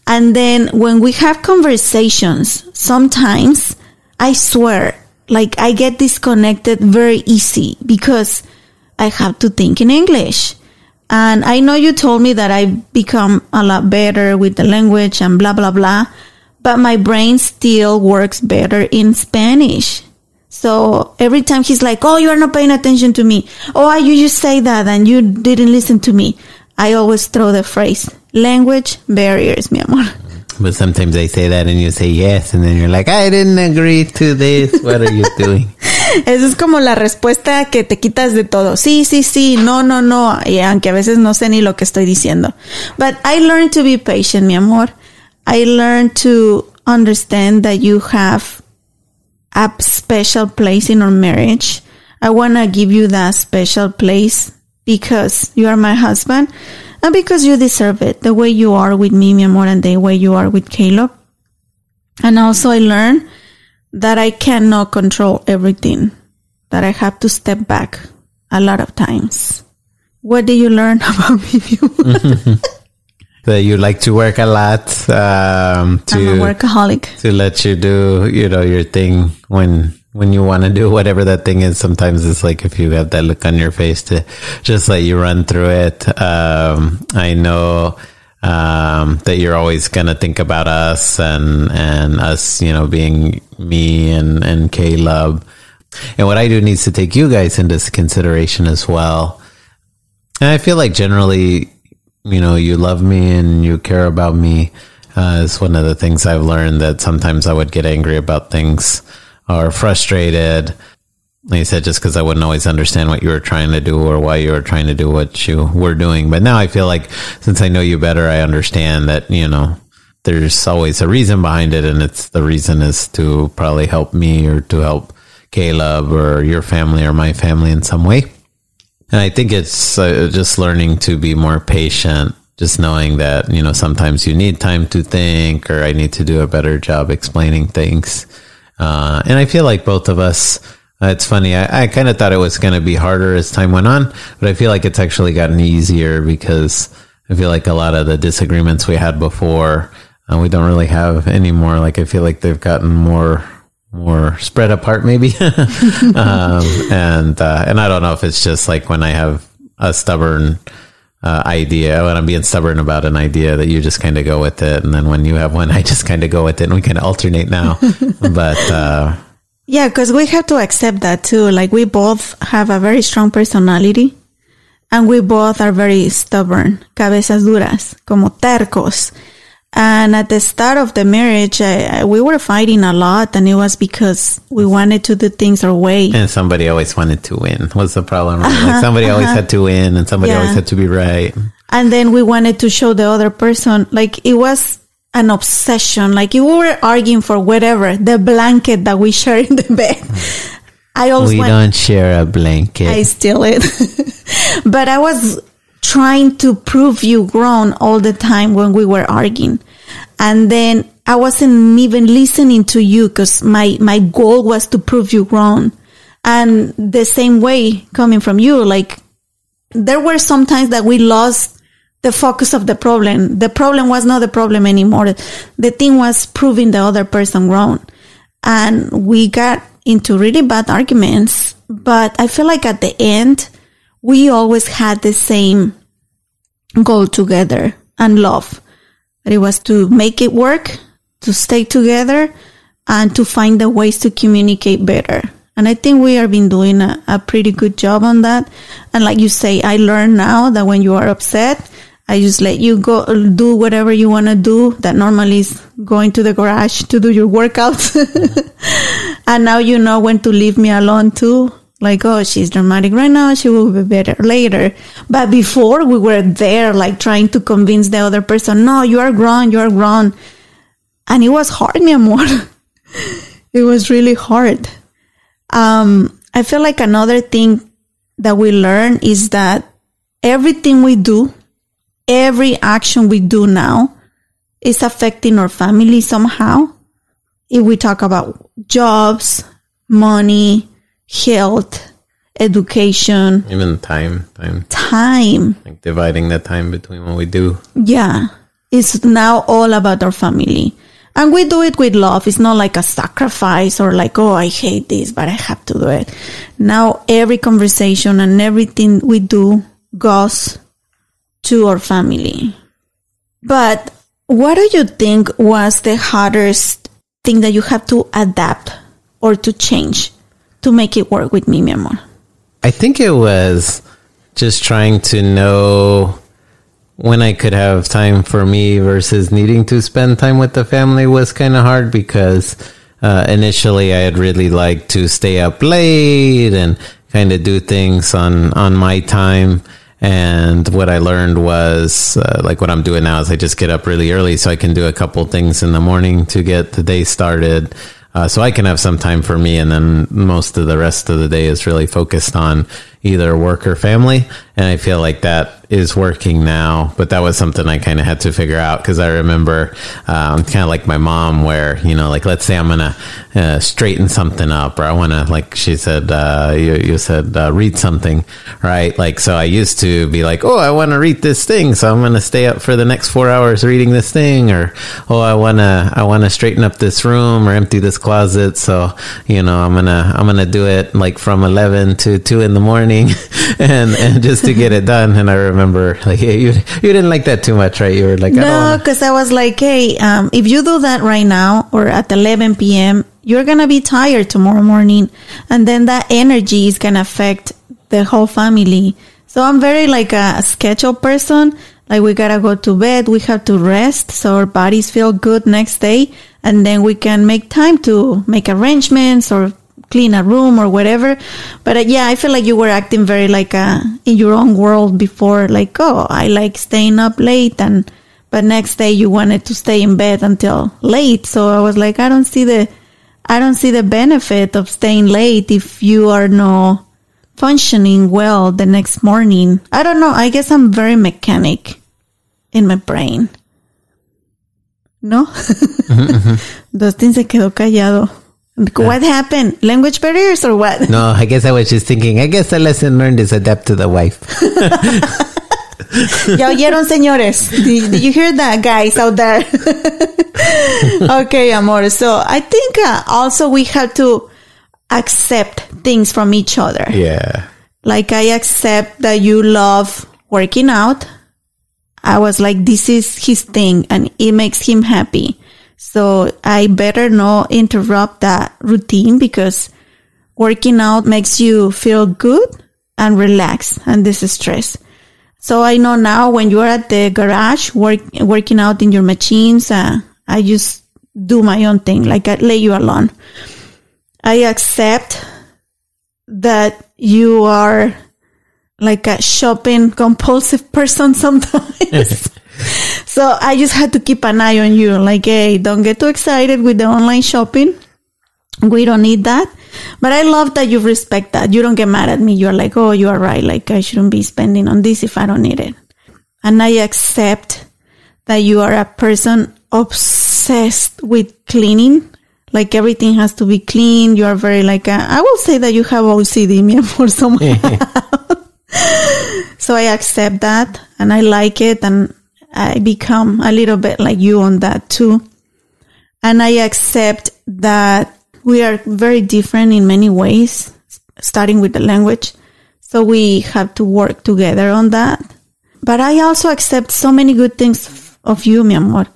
And then when we have conversations, sometimes I swear, like I get disconnected very easy because I have to think in English. And I know you told me that I've become a lot better with the language and blah, blah, blah. But my brain still works better in Spanish. So every time he's like, Oh, you are not paying attention to me. Oh, you just say that and you didn't listen to me. I always throw the phrase language barriers, mi amor. But sometimes I say that, and you say yes, and then you're like, I didn't agree to this. What are you doing? Esa es como la respuesta que te quitas de todo. Sí, sí, sí, no, no, no. Y aunque a veces no sé ni lo que estoy diciendo. But I learned to be patient, mi amor. I learned to understand that you have a special place in our marriage. I want to give you that special place because you are my husband and because you deserve it the way you are with me, mi amor, and the way you are with Caleb. And also I learned that I cannot control everything, that I have to step back a lot of times. What did you learn about me? that you like to work a lot um, to I'm a workaholic. to let you do you know your thing when when you want to do whatever that thing is sometimes it's like if you have that look on your face to just let you run through it um, i know um, that you're always gonna think about us and and us you know being me and and caleb and what i do needs to take you guys into consideration as well and i feel like generally you know you love me and you care about me uh, is one of the things I've learned that sometimes I would get angry about things or frustrated. Like I said, just because I wouldn't always understand what you were trying to do or why you were trying to do what you were doing. But now I feel like since I know you better, I understand that, you know, there's always a reason behind it. And it's the reason is to probably help me or to help Caleb or your family or my family in some way. And I think it's uh, just learning to be more patient, just knowing that, you know, sometimes you need time to think or I need to do a better job explaining things. Uh, and I feel like both of us, uh, it's funny. I, I kind of thought it was going to be harder as time went on, but I feel like it's actually gotten easier because I feel like a lot of the disagreements we had before, uh, we don't really have anymore. Like I feel like they've gotten more more spread apart maybe um, and uh, and i don't know if it's just like when i have a stubborn uh, idea when i'm being stubborn about an idea that you just kind of go with it and then when you have one i just kind of go with it and we kind of alternate now but uh, Yeah, because we have to accept that too. Like we both have a very strong personality and we both are very stubborn, cabezas duras, como tercos. And at the start of the marriage, I, I, we were fighting a lot and it was because we wanted to do things our way. and somebody always wanted to win what's the problem right? like uh-huh, somebody always uh-huh. had to win and somebody Yeah. always had to be right And then we wanted to show the other person, like it was an obsession. Like if we were arguing for whatever, the blanket that we share in the bed. I always we want, don't share a blanket I steal it. but I was trying to prove you grown all the time when we were arguing. And then I wasn't even listening to you because my, my goal was to prove you wrong. And the same way coming from you, like there were some times that we lost the focus of the problem. The problem was not the problem anymore. The thing was proving the other person wrong. And we got into really bad arguments. But I feel like at the end, we always had the same goal together and love. It was to make it work, to stay together, and to find the ways to communicate better. And I think we have been doing a, a pretty good job on that. And like you say, I learn now that when you are upset, I just let you go do whatever you want to do. That normally is going to the garage to do your workouts. and now you know when to leave me alone too. Like, oh, she's dramatic right now. She will be better later. But before we were there, like trying to convince the other person, no, you are grown, you are grown. And it was hard, mi amor. it was really hard. Um, I feel like another thing that we learn is that everything we do, every action we do now is affecting our family somehow. If we talk about jobs, money, health, education, Even time, time, time. like dividing the time between what we do. Yeah. It's now all about our family. And we do it with love. It's not like a sacrifice or like, oh, I hate this, but I have to do it. Now every conversation and everything we do goes to our family. But what do you think was the hardest thing that you have to adapt or to change to make it work with me, mi amor? I think it was just trying to know when I could have time for me versus needing to spend time with the family was kind of hard because uh, initially I had really liked to stay up late and kind of do things on on my time. And what I learned was uh, like what I'm doing now is I just get up really early so I can do a couple things in the morning to get the day started. Uh, so I can have some time for me, and then most of the rest of the day is really focused on either work or family. And I feel like that is working now, but that was something I kind of had to figure out because I remember um, kind of like my mom, where you know, like let's say I'm gonna uh, straighten something up, or I want to, like she said, uh, you, you said uh, read something, right? Like so, I used to be like, oh, I want to read this thing, so I'm gonna stay up for the next four hours reading this thing, or oh, I wanna I wanna straighten up this room or empty this closet, so you know, I'm gonna I'm gonna do it like from eleven to two in the morning, and and just to get it done. And I remember like hey, you you didn't like that too much, right? You were like, I don't No, because I was like, hey, um, if you do that right now or at 11 p.m., you're going to be tired tomorrow morning. And then that energy is going to affect the whole family. So I'm very like a schedule person. Like we got to go to bed. We have to rest so our bodies feel good next day. And then we can make time to make arrangements or clean a room or whatever. But uh, yeah, I feel like you were acting very like uh, in your own world before, like, oh, I like staying up late and, but next day you wanted to stay in bed until late. So I was like, I don't see the, I don't see the benefit of staying late if you are not functioning well the next morning. I don't know. I guess I'm very mechanic in my brain. ¿No? Dustin se quedó callado. What happened? Language barriers or what? No, I guess I was just thinking. I guess the lesson learned is adapt to the wife. Ya oyeron, señores. Did, did you hear that, guys out there? okay, amor. So I think uh, also we have to accept things from each other. Yeah. Like I accept that you love working out. I was like, this is his thing and it makes him happy. So I better not interrupt that routine because working out makes you feel good and relax and this is stress. So I know now when you're at the garage work, working out in your machines, uh, I just do my own thing. Like I lay you alone. I accept that you are like a shopping compulsive person sometimes. so I just had to keep an eye on you. Like, hey, don't get too excited with the online shopping. We don't need that. But I love that you respect that. You don't get mad at me. You're like, oh, you are right. Like, I shouldn't be spending on this if I don't need it. And I accept that you are a person obsessed with cleaning. Like everything has to be clean. You are very like, a, I will say that you have OCD, me for somehow. so I accept that and I like it and I become a little bit like you on that too. And I accept that we are very different in many ways, starting with the language. So we have to work together on that. But I also accept so many good things of you, mi amor.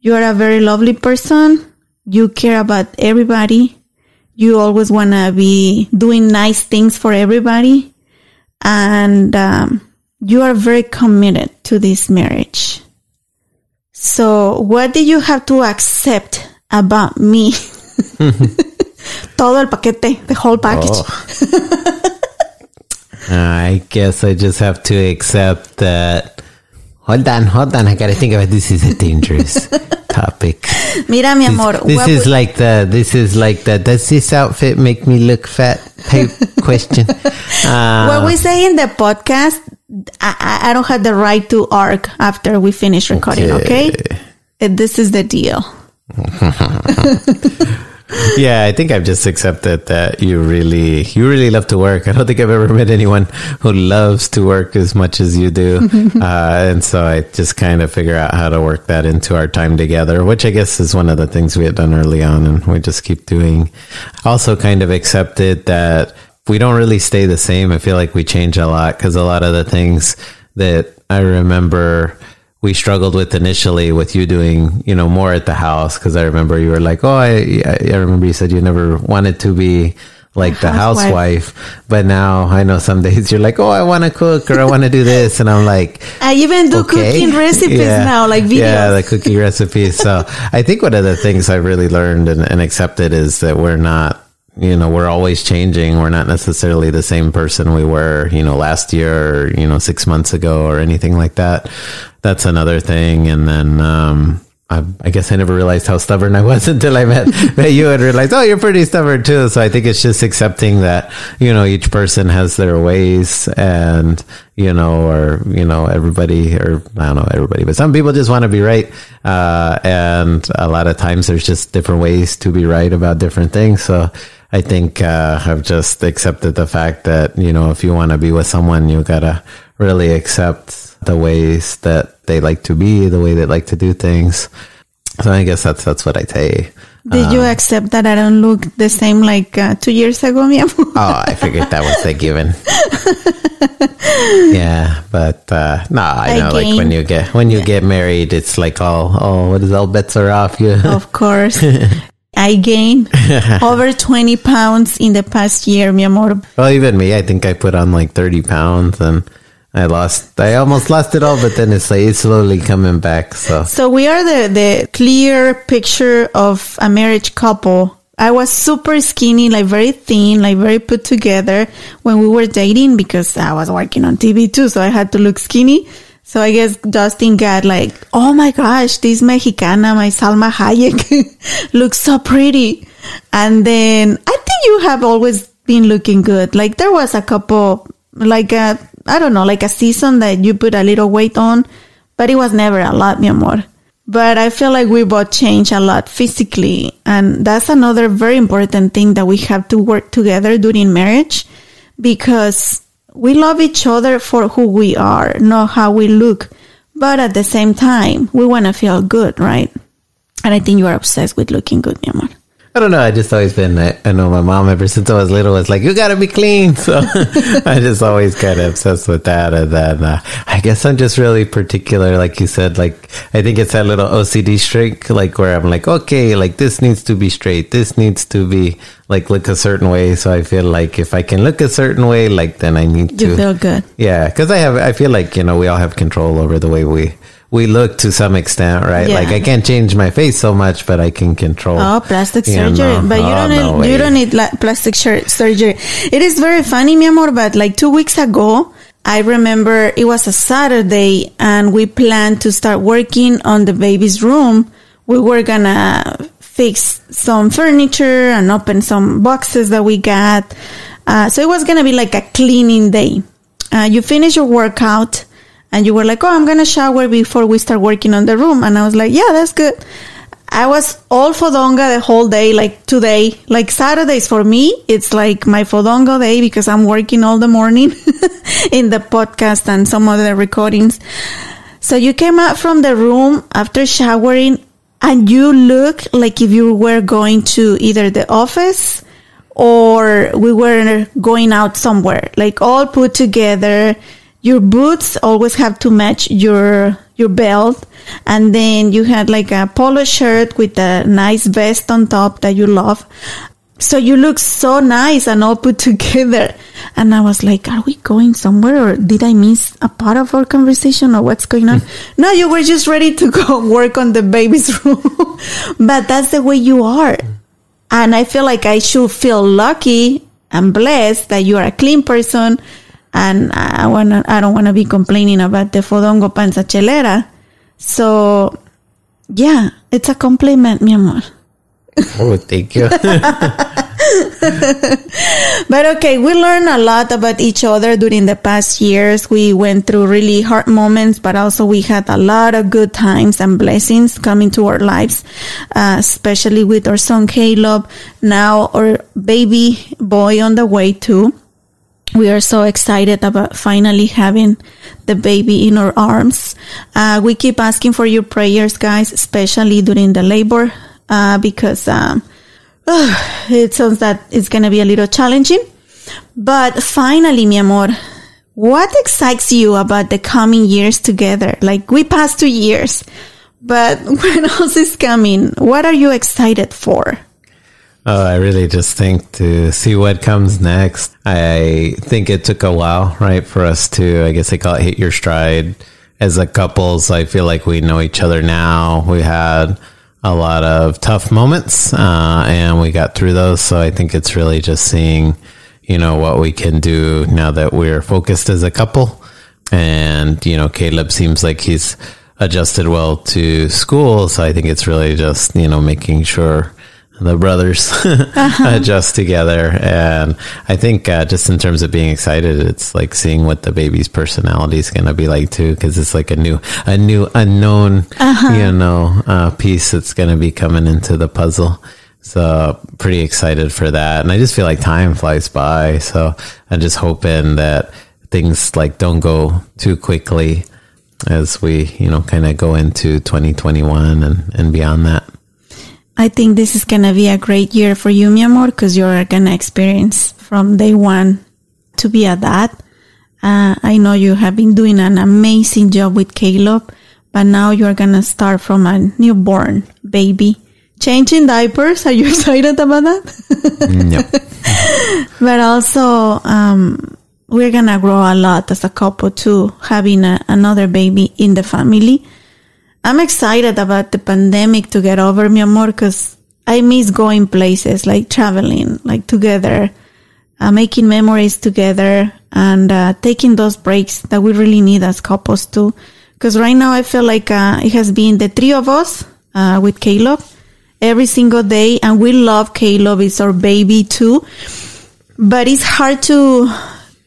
You are a very lovely person. You care about everybody. You always want to be doing nice things for everybody. And um, you are very committed to this marriage. So, what did you have to accept about me? Todo el paquete, the whole package. Oh. I guess I just have to accept that. Hold on, hold on. I gotta think about this. Is a dangerous topic. Mira, mi amor. This, this is like the. This is like the. Does this outfit make me look fat? Type question. Uh, what we say in the podcast, I, I- don't have the right to arc after we finish recording, okay? Uh, This is the deal. yeah, I think I've just accepted that you really, you really love to work. I don't think I've ever met anyone who loves to work as much as you do. uh, and so I just kind of figure out how to work that into our time together, which I guess is one of the things we had done early on and we just keep doing. Also kind of accepted that we don't really stay the same. I feel like we change a lot because a lot of the things that I remember we struggled with initially with you doing, you know, more at the house. Cause I remember you were like, Oh, I, I remember you said you never wanted to be like the housewife. housewife, but now I know some days you're like, Oh, I want to cook or I want to do this. And I'm like, I even do okay. cooking recipes Yeah. now, like videos. Yeah, the cookie recipes. So I think one of the things I really learned and, and accepted is that we're not, you know, we're always changing. We're not necessarily the same person we were, you know, last year or, you know, six months ago or anything like that. That's another thing. And then, um, I, I guess I never realized how stubborn I was until I met, met you and realized, oh, you're pretty stubborn too. So I think it's just accepting that, you know, each person has their ways and, you know, or, you know, everybody, or I don't know, everybody, but some people just want to be right. Uh, and a lot of times there's just different ways to be right about different things. So I think, uh, I've just accepted the fact that, you know, if you want to be with someone, you gotta really accept the ways that they like to be, the way they like to do things. So I guess that's, that's what I say. Did you accept that I don't look the same like uh, two years ago, mi amor? Oh, I figured that was a given. yeah, but uh, no, I know. Like when you get when you get married, it's like all oh, what is all bets are off. You Of course. I gained over 20 pounds in the past year, mi amor. well, even me, I think I put on like thirty pounds, and I lost. I almost lost it all, but then it's like it's slowly coming back. So So we are the, the clear picture of a marriage couple. I was super skinny, like very thin, like very put together when we were dating because I was working on TV too. So I had to look skinny. So I guess Dustin got like, oh my gosh, this Mexicana, my Salma Hayek looks so pretty. And then I think you have always been looking good. Like there was a couple, like a, I don't know, like a season that you put a little weight on, but it was never a lot, mi amor. But I feel like we both change a lot physically. And that's another very important thing that we have to work together during marriage because we love each other for who we are, not how we look. But at the same time, we want to feel good, right? And I think you are obsessed with looking good, mi amor. I don't know. I just always been. I, I know my mom ever since I was little was like, "You got to be clean." So I just always kind of obsessed with that. And then uh, I guess I'm just really particular, like you said. Like I think it's that little OCD streak, like where I'm like, okay, like this needs to be straight. This needs to be like look a certain way. So I feel like if I can look a certain way, like then I need You to. feel good. Yeah, because I have. I feel like you know we all have control over the way we we look to some extent, right? Yeah. Like I can't change my face so much, but I can control. Oh, plastic surgery. know. But you Oh, don't no need, you don't need la- plastic sur- surgery. It is very funny, mi amor, but like two weeks ago, I remember it was a Saturday and we planned to start working on the baby's room. We were gonna fix some furniture and open some boxes that we got. Uh, so it was gonna be like a cleaning day. Uh, you finish your workout and you were like, Oh, I'm gonna shower before we start working on the room. And I was like, Yeah, that's good. I was all fodonga the whole day, like today. Like Saturdays for me, it's like my fodonga day because I'm working all the morning in the podcast and some other recordings. So you came out from the room after showering and you look like if you were going to either the office or we were going out somewhere, like all put together. Your boots always have to match your your belt, and then you had like a polo shirt with a nice vest on top that you love. So you look so nice and all put together. And I was like, are we going somewhere or did I miss a part of our conversation or what's going on? no, you were just ready to go work on the baby's room. but that's the way you are. And I feel like I should feel lucky and blessed that you are a clean person. And I wanna, I don't want to be complaining about the fodongo panza chelera. So yeah, it's a compliment, mi amor. Oh, thank you. But okay, we learned a lot about each other during the past years. We went through really hard moments, but also we had a lot of good times and blessings coming to our lives, uh, especially with our son Caleb. Now our baby boy on the way too. We are so excited about finally having the baby in our arms. Uh, we keep asking for your prayers, guys, especially during the labor, uh, because, um, it sounds that it's going to be a little challenging. But finally, mi amor, what excites you about the coming years together? Like we passed two years, but when else is coming? What are you excited for? Oh, I really just think to see what comes next. I think it took a while, right, for us to, I guess they call it hit your stride as a couple. So I feel like we know each other now. We had a lot of tough moments, uh, and we got through those. So I think it's really just seeing, you know, what we can do now that we're focused as a couple. And, you know, Caleb seems like he's adjusted well to school. So I think it's really just, you know, making sure the brothers adjust together. And I think uh, just in terms of being excited, it's like seeing what the baby's personality is going to be like too, because it's like a new, a new unknown, you know, uh, piece that's going to be coming into the puzzle. So pretty excited for that. And I just feel like time flies by. So I'm just hoping that things like don't go too quickly as we, you know, kind of go into 2021 and, and beyond that. I think this is gonna be a great year for you, mi amor, because you're gonna experience from day one to be a dad. Uh, I know you have been doing an amazing job with Caleb, but now you're gonna start from a newborn baby. Changing diapers, are you excited about that? No. but also, um, we're gonna grow a lot as a couple too, having a, another baby in the family. I'm excited about the pandemic to get over, mi amor, because I miss going places, like traveling, like together, uh, making memories together, and uh, taking those breaks that we really need as couples too. Because right now I feel like uh, it has been the three of us uh, with Caleb every single day, and we love Caleb. It's our baby too, but it's hard to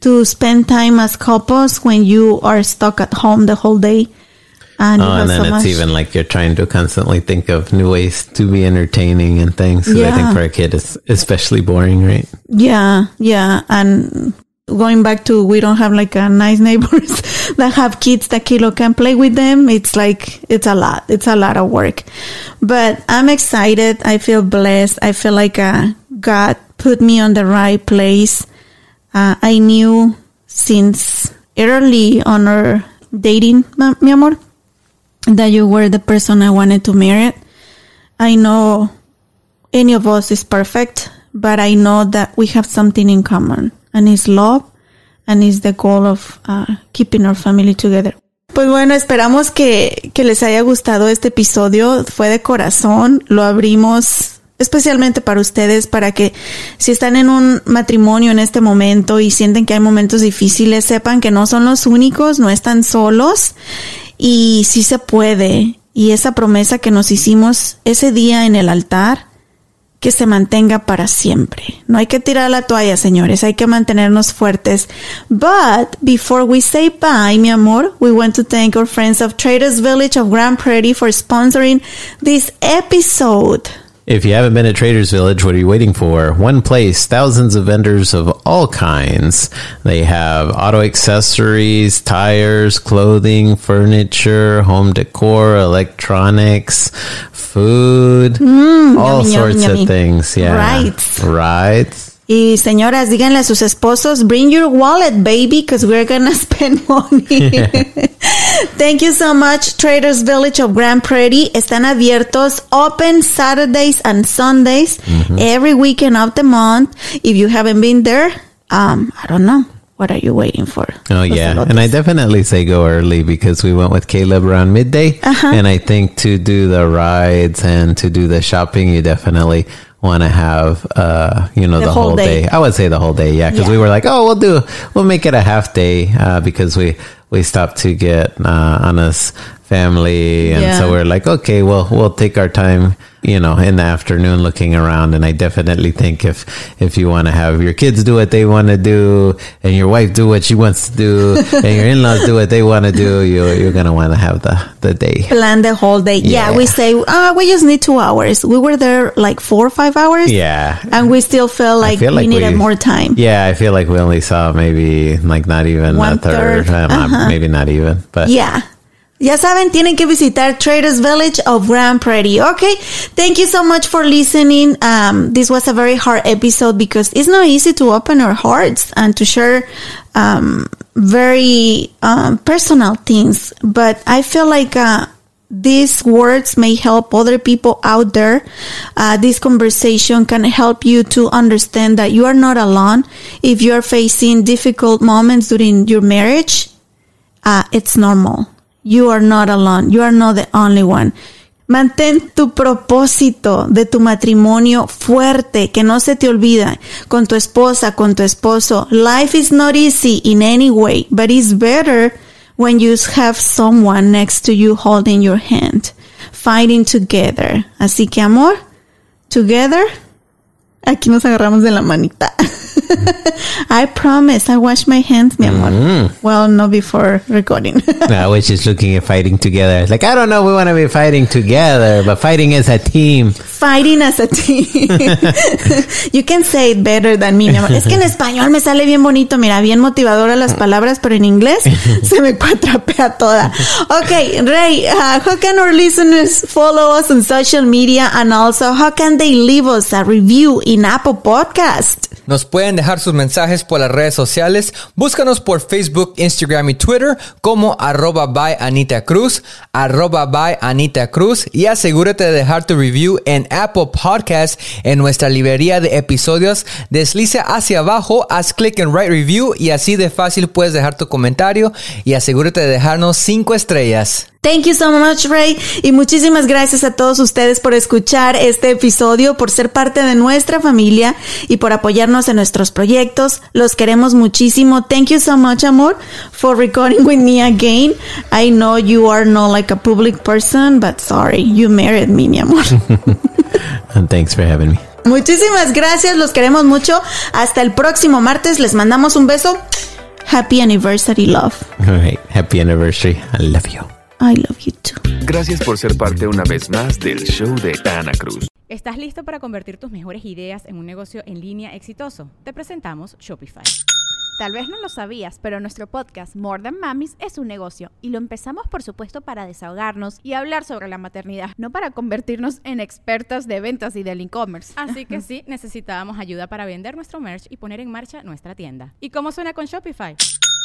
to spend time as couples when you are stuck at home the whole day. And, Oh, and then so it's even like you're trying to constantly think of new ways to be entertaining and things. 'Cause I think for a kid, it's especially boring, right? Yeah, yeah. And going back to we don't have like a nice neighbors that have kids that Caleb can play with them. It's like it's a lot. It's a lot of work. But I'm excited. I feel blessed. I feel like uh, God put me on the right place. Uh, I knew since early on our dating, mi amor, that you were the person I wanted to marry. I know any of us is perfect, but I know that we have something in common, and it's love, and it's the goal of uh, keeping our family together. Pues bueno, esperamos que, que les haya gustado este episodio. Fue de corazón, lo abrimos especialmente para ustedes, para que si están en un matrimonio en este momento y sienten que hay momentos difíciles, sepan que no son los únicos, no están solos y sí se puede. Y esa promesa que nos hicimos ese día en el altar, que se mantenga para siempre. No hay que tirar la toalla, señores, hay que mantenernos fuertes. But before we say bye, mi amor, we want to thank our friends of Traders Village of Grand Prairie for sponsoring this episode. If you haven't been at Traders Village, what are you waiting for? One place, thousands of vendors of all kinds. They have auto accessories, tires, clothing, furniture, home decor, electronics, food, mm, all yummy, sorts yummy, yummy. of things. Yeah. Right. Rides. Y señoras, díganle a sus esposos, bring your wallet, baby, because we're gonna spend money. Thank you so much, Traders Village of Grand Prairie. Están abiertos, open Saturdays and Sundays, every weekend of the month. If you haven't been there, um, I don't know. What are you waiting for? Oh yeah, and I definitely say go early because we went with Caleb around midday, Uh-huh. and I think to do the rides and to do the shopping, you definitely want to have uh you know The the, whole whole day. day. I would say the whole day, yeah, because we were like, oh, we'll do, we'll make it a half day uh, because we we stopped to get uh, Anna's family, and Yeah. so we're like, okay, well, we'll take our time. You know, in the afternoon, looking around, and I definitely think if if you want to have your kids do what they want to do, and your wife do what she wants to do, and your in laws do what they want to do, you you're gonna want to have the the day. Plan the whole day. Yeah, Yeah. we say, uh, we just need two hours. We were there like four or five hours. Yeah, And we still felt like feel we needed we- more time. Yeah, I feel like we only saw maybe like not even One a third, third, not- uh-huh. maybe not even, but Yeah. Ya saben, tienen que visitar Traders Village of Grand Prairie. Okay. Thank you so much for listening. Um, this was a very hard episode because it's not easy to open our hearts and to share, um, very, um, personal things. But I feel like, uh, these words may help other people out there. Uh, this conversation can help you to understand that you are not alone. If you are facing difficult moments during your marriage, uh, it's normal. You are not alone. You are not the only one. Mantén tu propósito de tu matrimonio fuerte, que no se te olvida, con tu esposa, con tu esposo. Life is not easy in any way, but it's better when you have someone next to you holding your hand, fighting together. Así que amor, together, aquí nos agarramos de la manita. I promise I wash my hands, mi amor. Well, no before recording. I was just looking at fighting together. It's like I don't know, we want to be fighting together, but fighting as a team. Fighting as a team. you can say it better than me, mi amor. Es que en español me sale bien bonito, mira, bien motivadora las palabras, pero en inglés se me cuatrapea toda. Okay, Ray, uh, how can our listeners follow us on social media and also how can they leave us a review in Apple Podcast? Nos pueden dejar sus mensajes por las redes sociales. Búscanos por Facebook, Instagram y Twitter como arroba by Anita Cruz, arroba by Anita Cruz y asegúrate de dejar tu review en Apple Podcast en nuestra librería de episodios. Deslice hacia abajo, haz clic en Write Review y así de fácil puedes dejar tu comentario y asegúrate de dejarnos 5 estrellas. Thank you so much, Ray. Y muchísimas gracias a todos ustedes por escuchar este episodio, por ser parte de nuestra familia y por apoyarnos en nuestros proyectos. Los queremos muchísimo. Thank you so much, amor, for recording with me again. I know you are not like a public person, but sorry, you married me, mi amor. And thanks for having me. Muchísimas gracias, los queremos mucho. Hasta el próximo martes, les mandamos un beso. Happy anniversary, love. All right, happy anniversary. I love you. I love you too. Gracias por ser parte una vez más del show de Ana Cruz. ¿Estás listo para convertir tus mejores ideas en un negocio en línea exitoso? Te presentamos Shopify. Tal vez no lo sabías, pero nuestro podcast More Than Mamis es un negocio y lo empezamos por supuesto para desahogarnos y hablar sobre la maternidad, no para convertirnos en expertas de ventas y del e-commerce. Así que sí, necesitábamos ayuda para vender nuestro merch y poner en marcha nuestra tienda. ¿Y cómo suena con Shopify?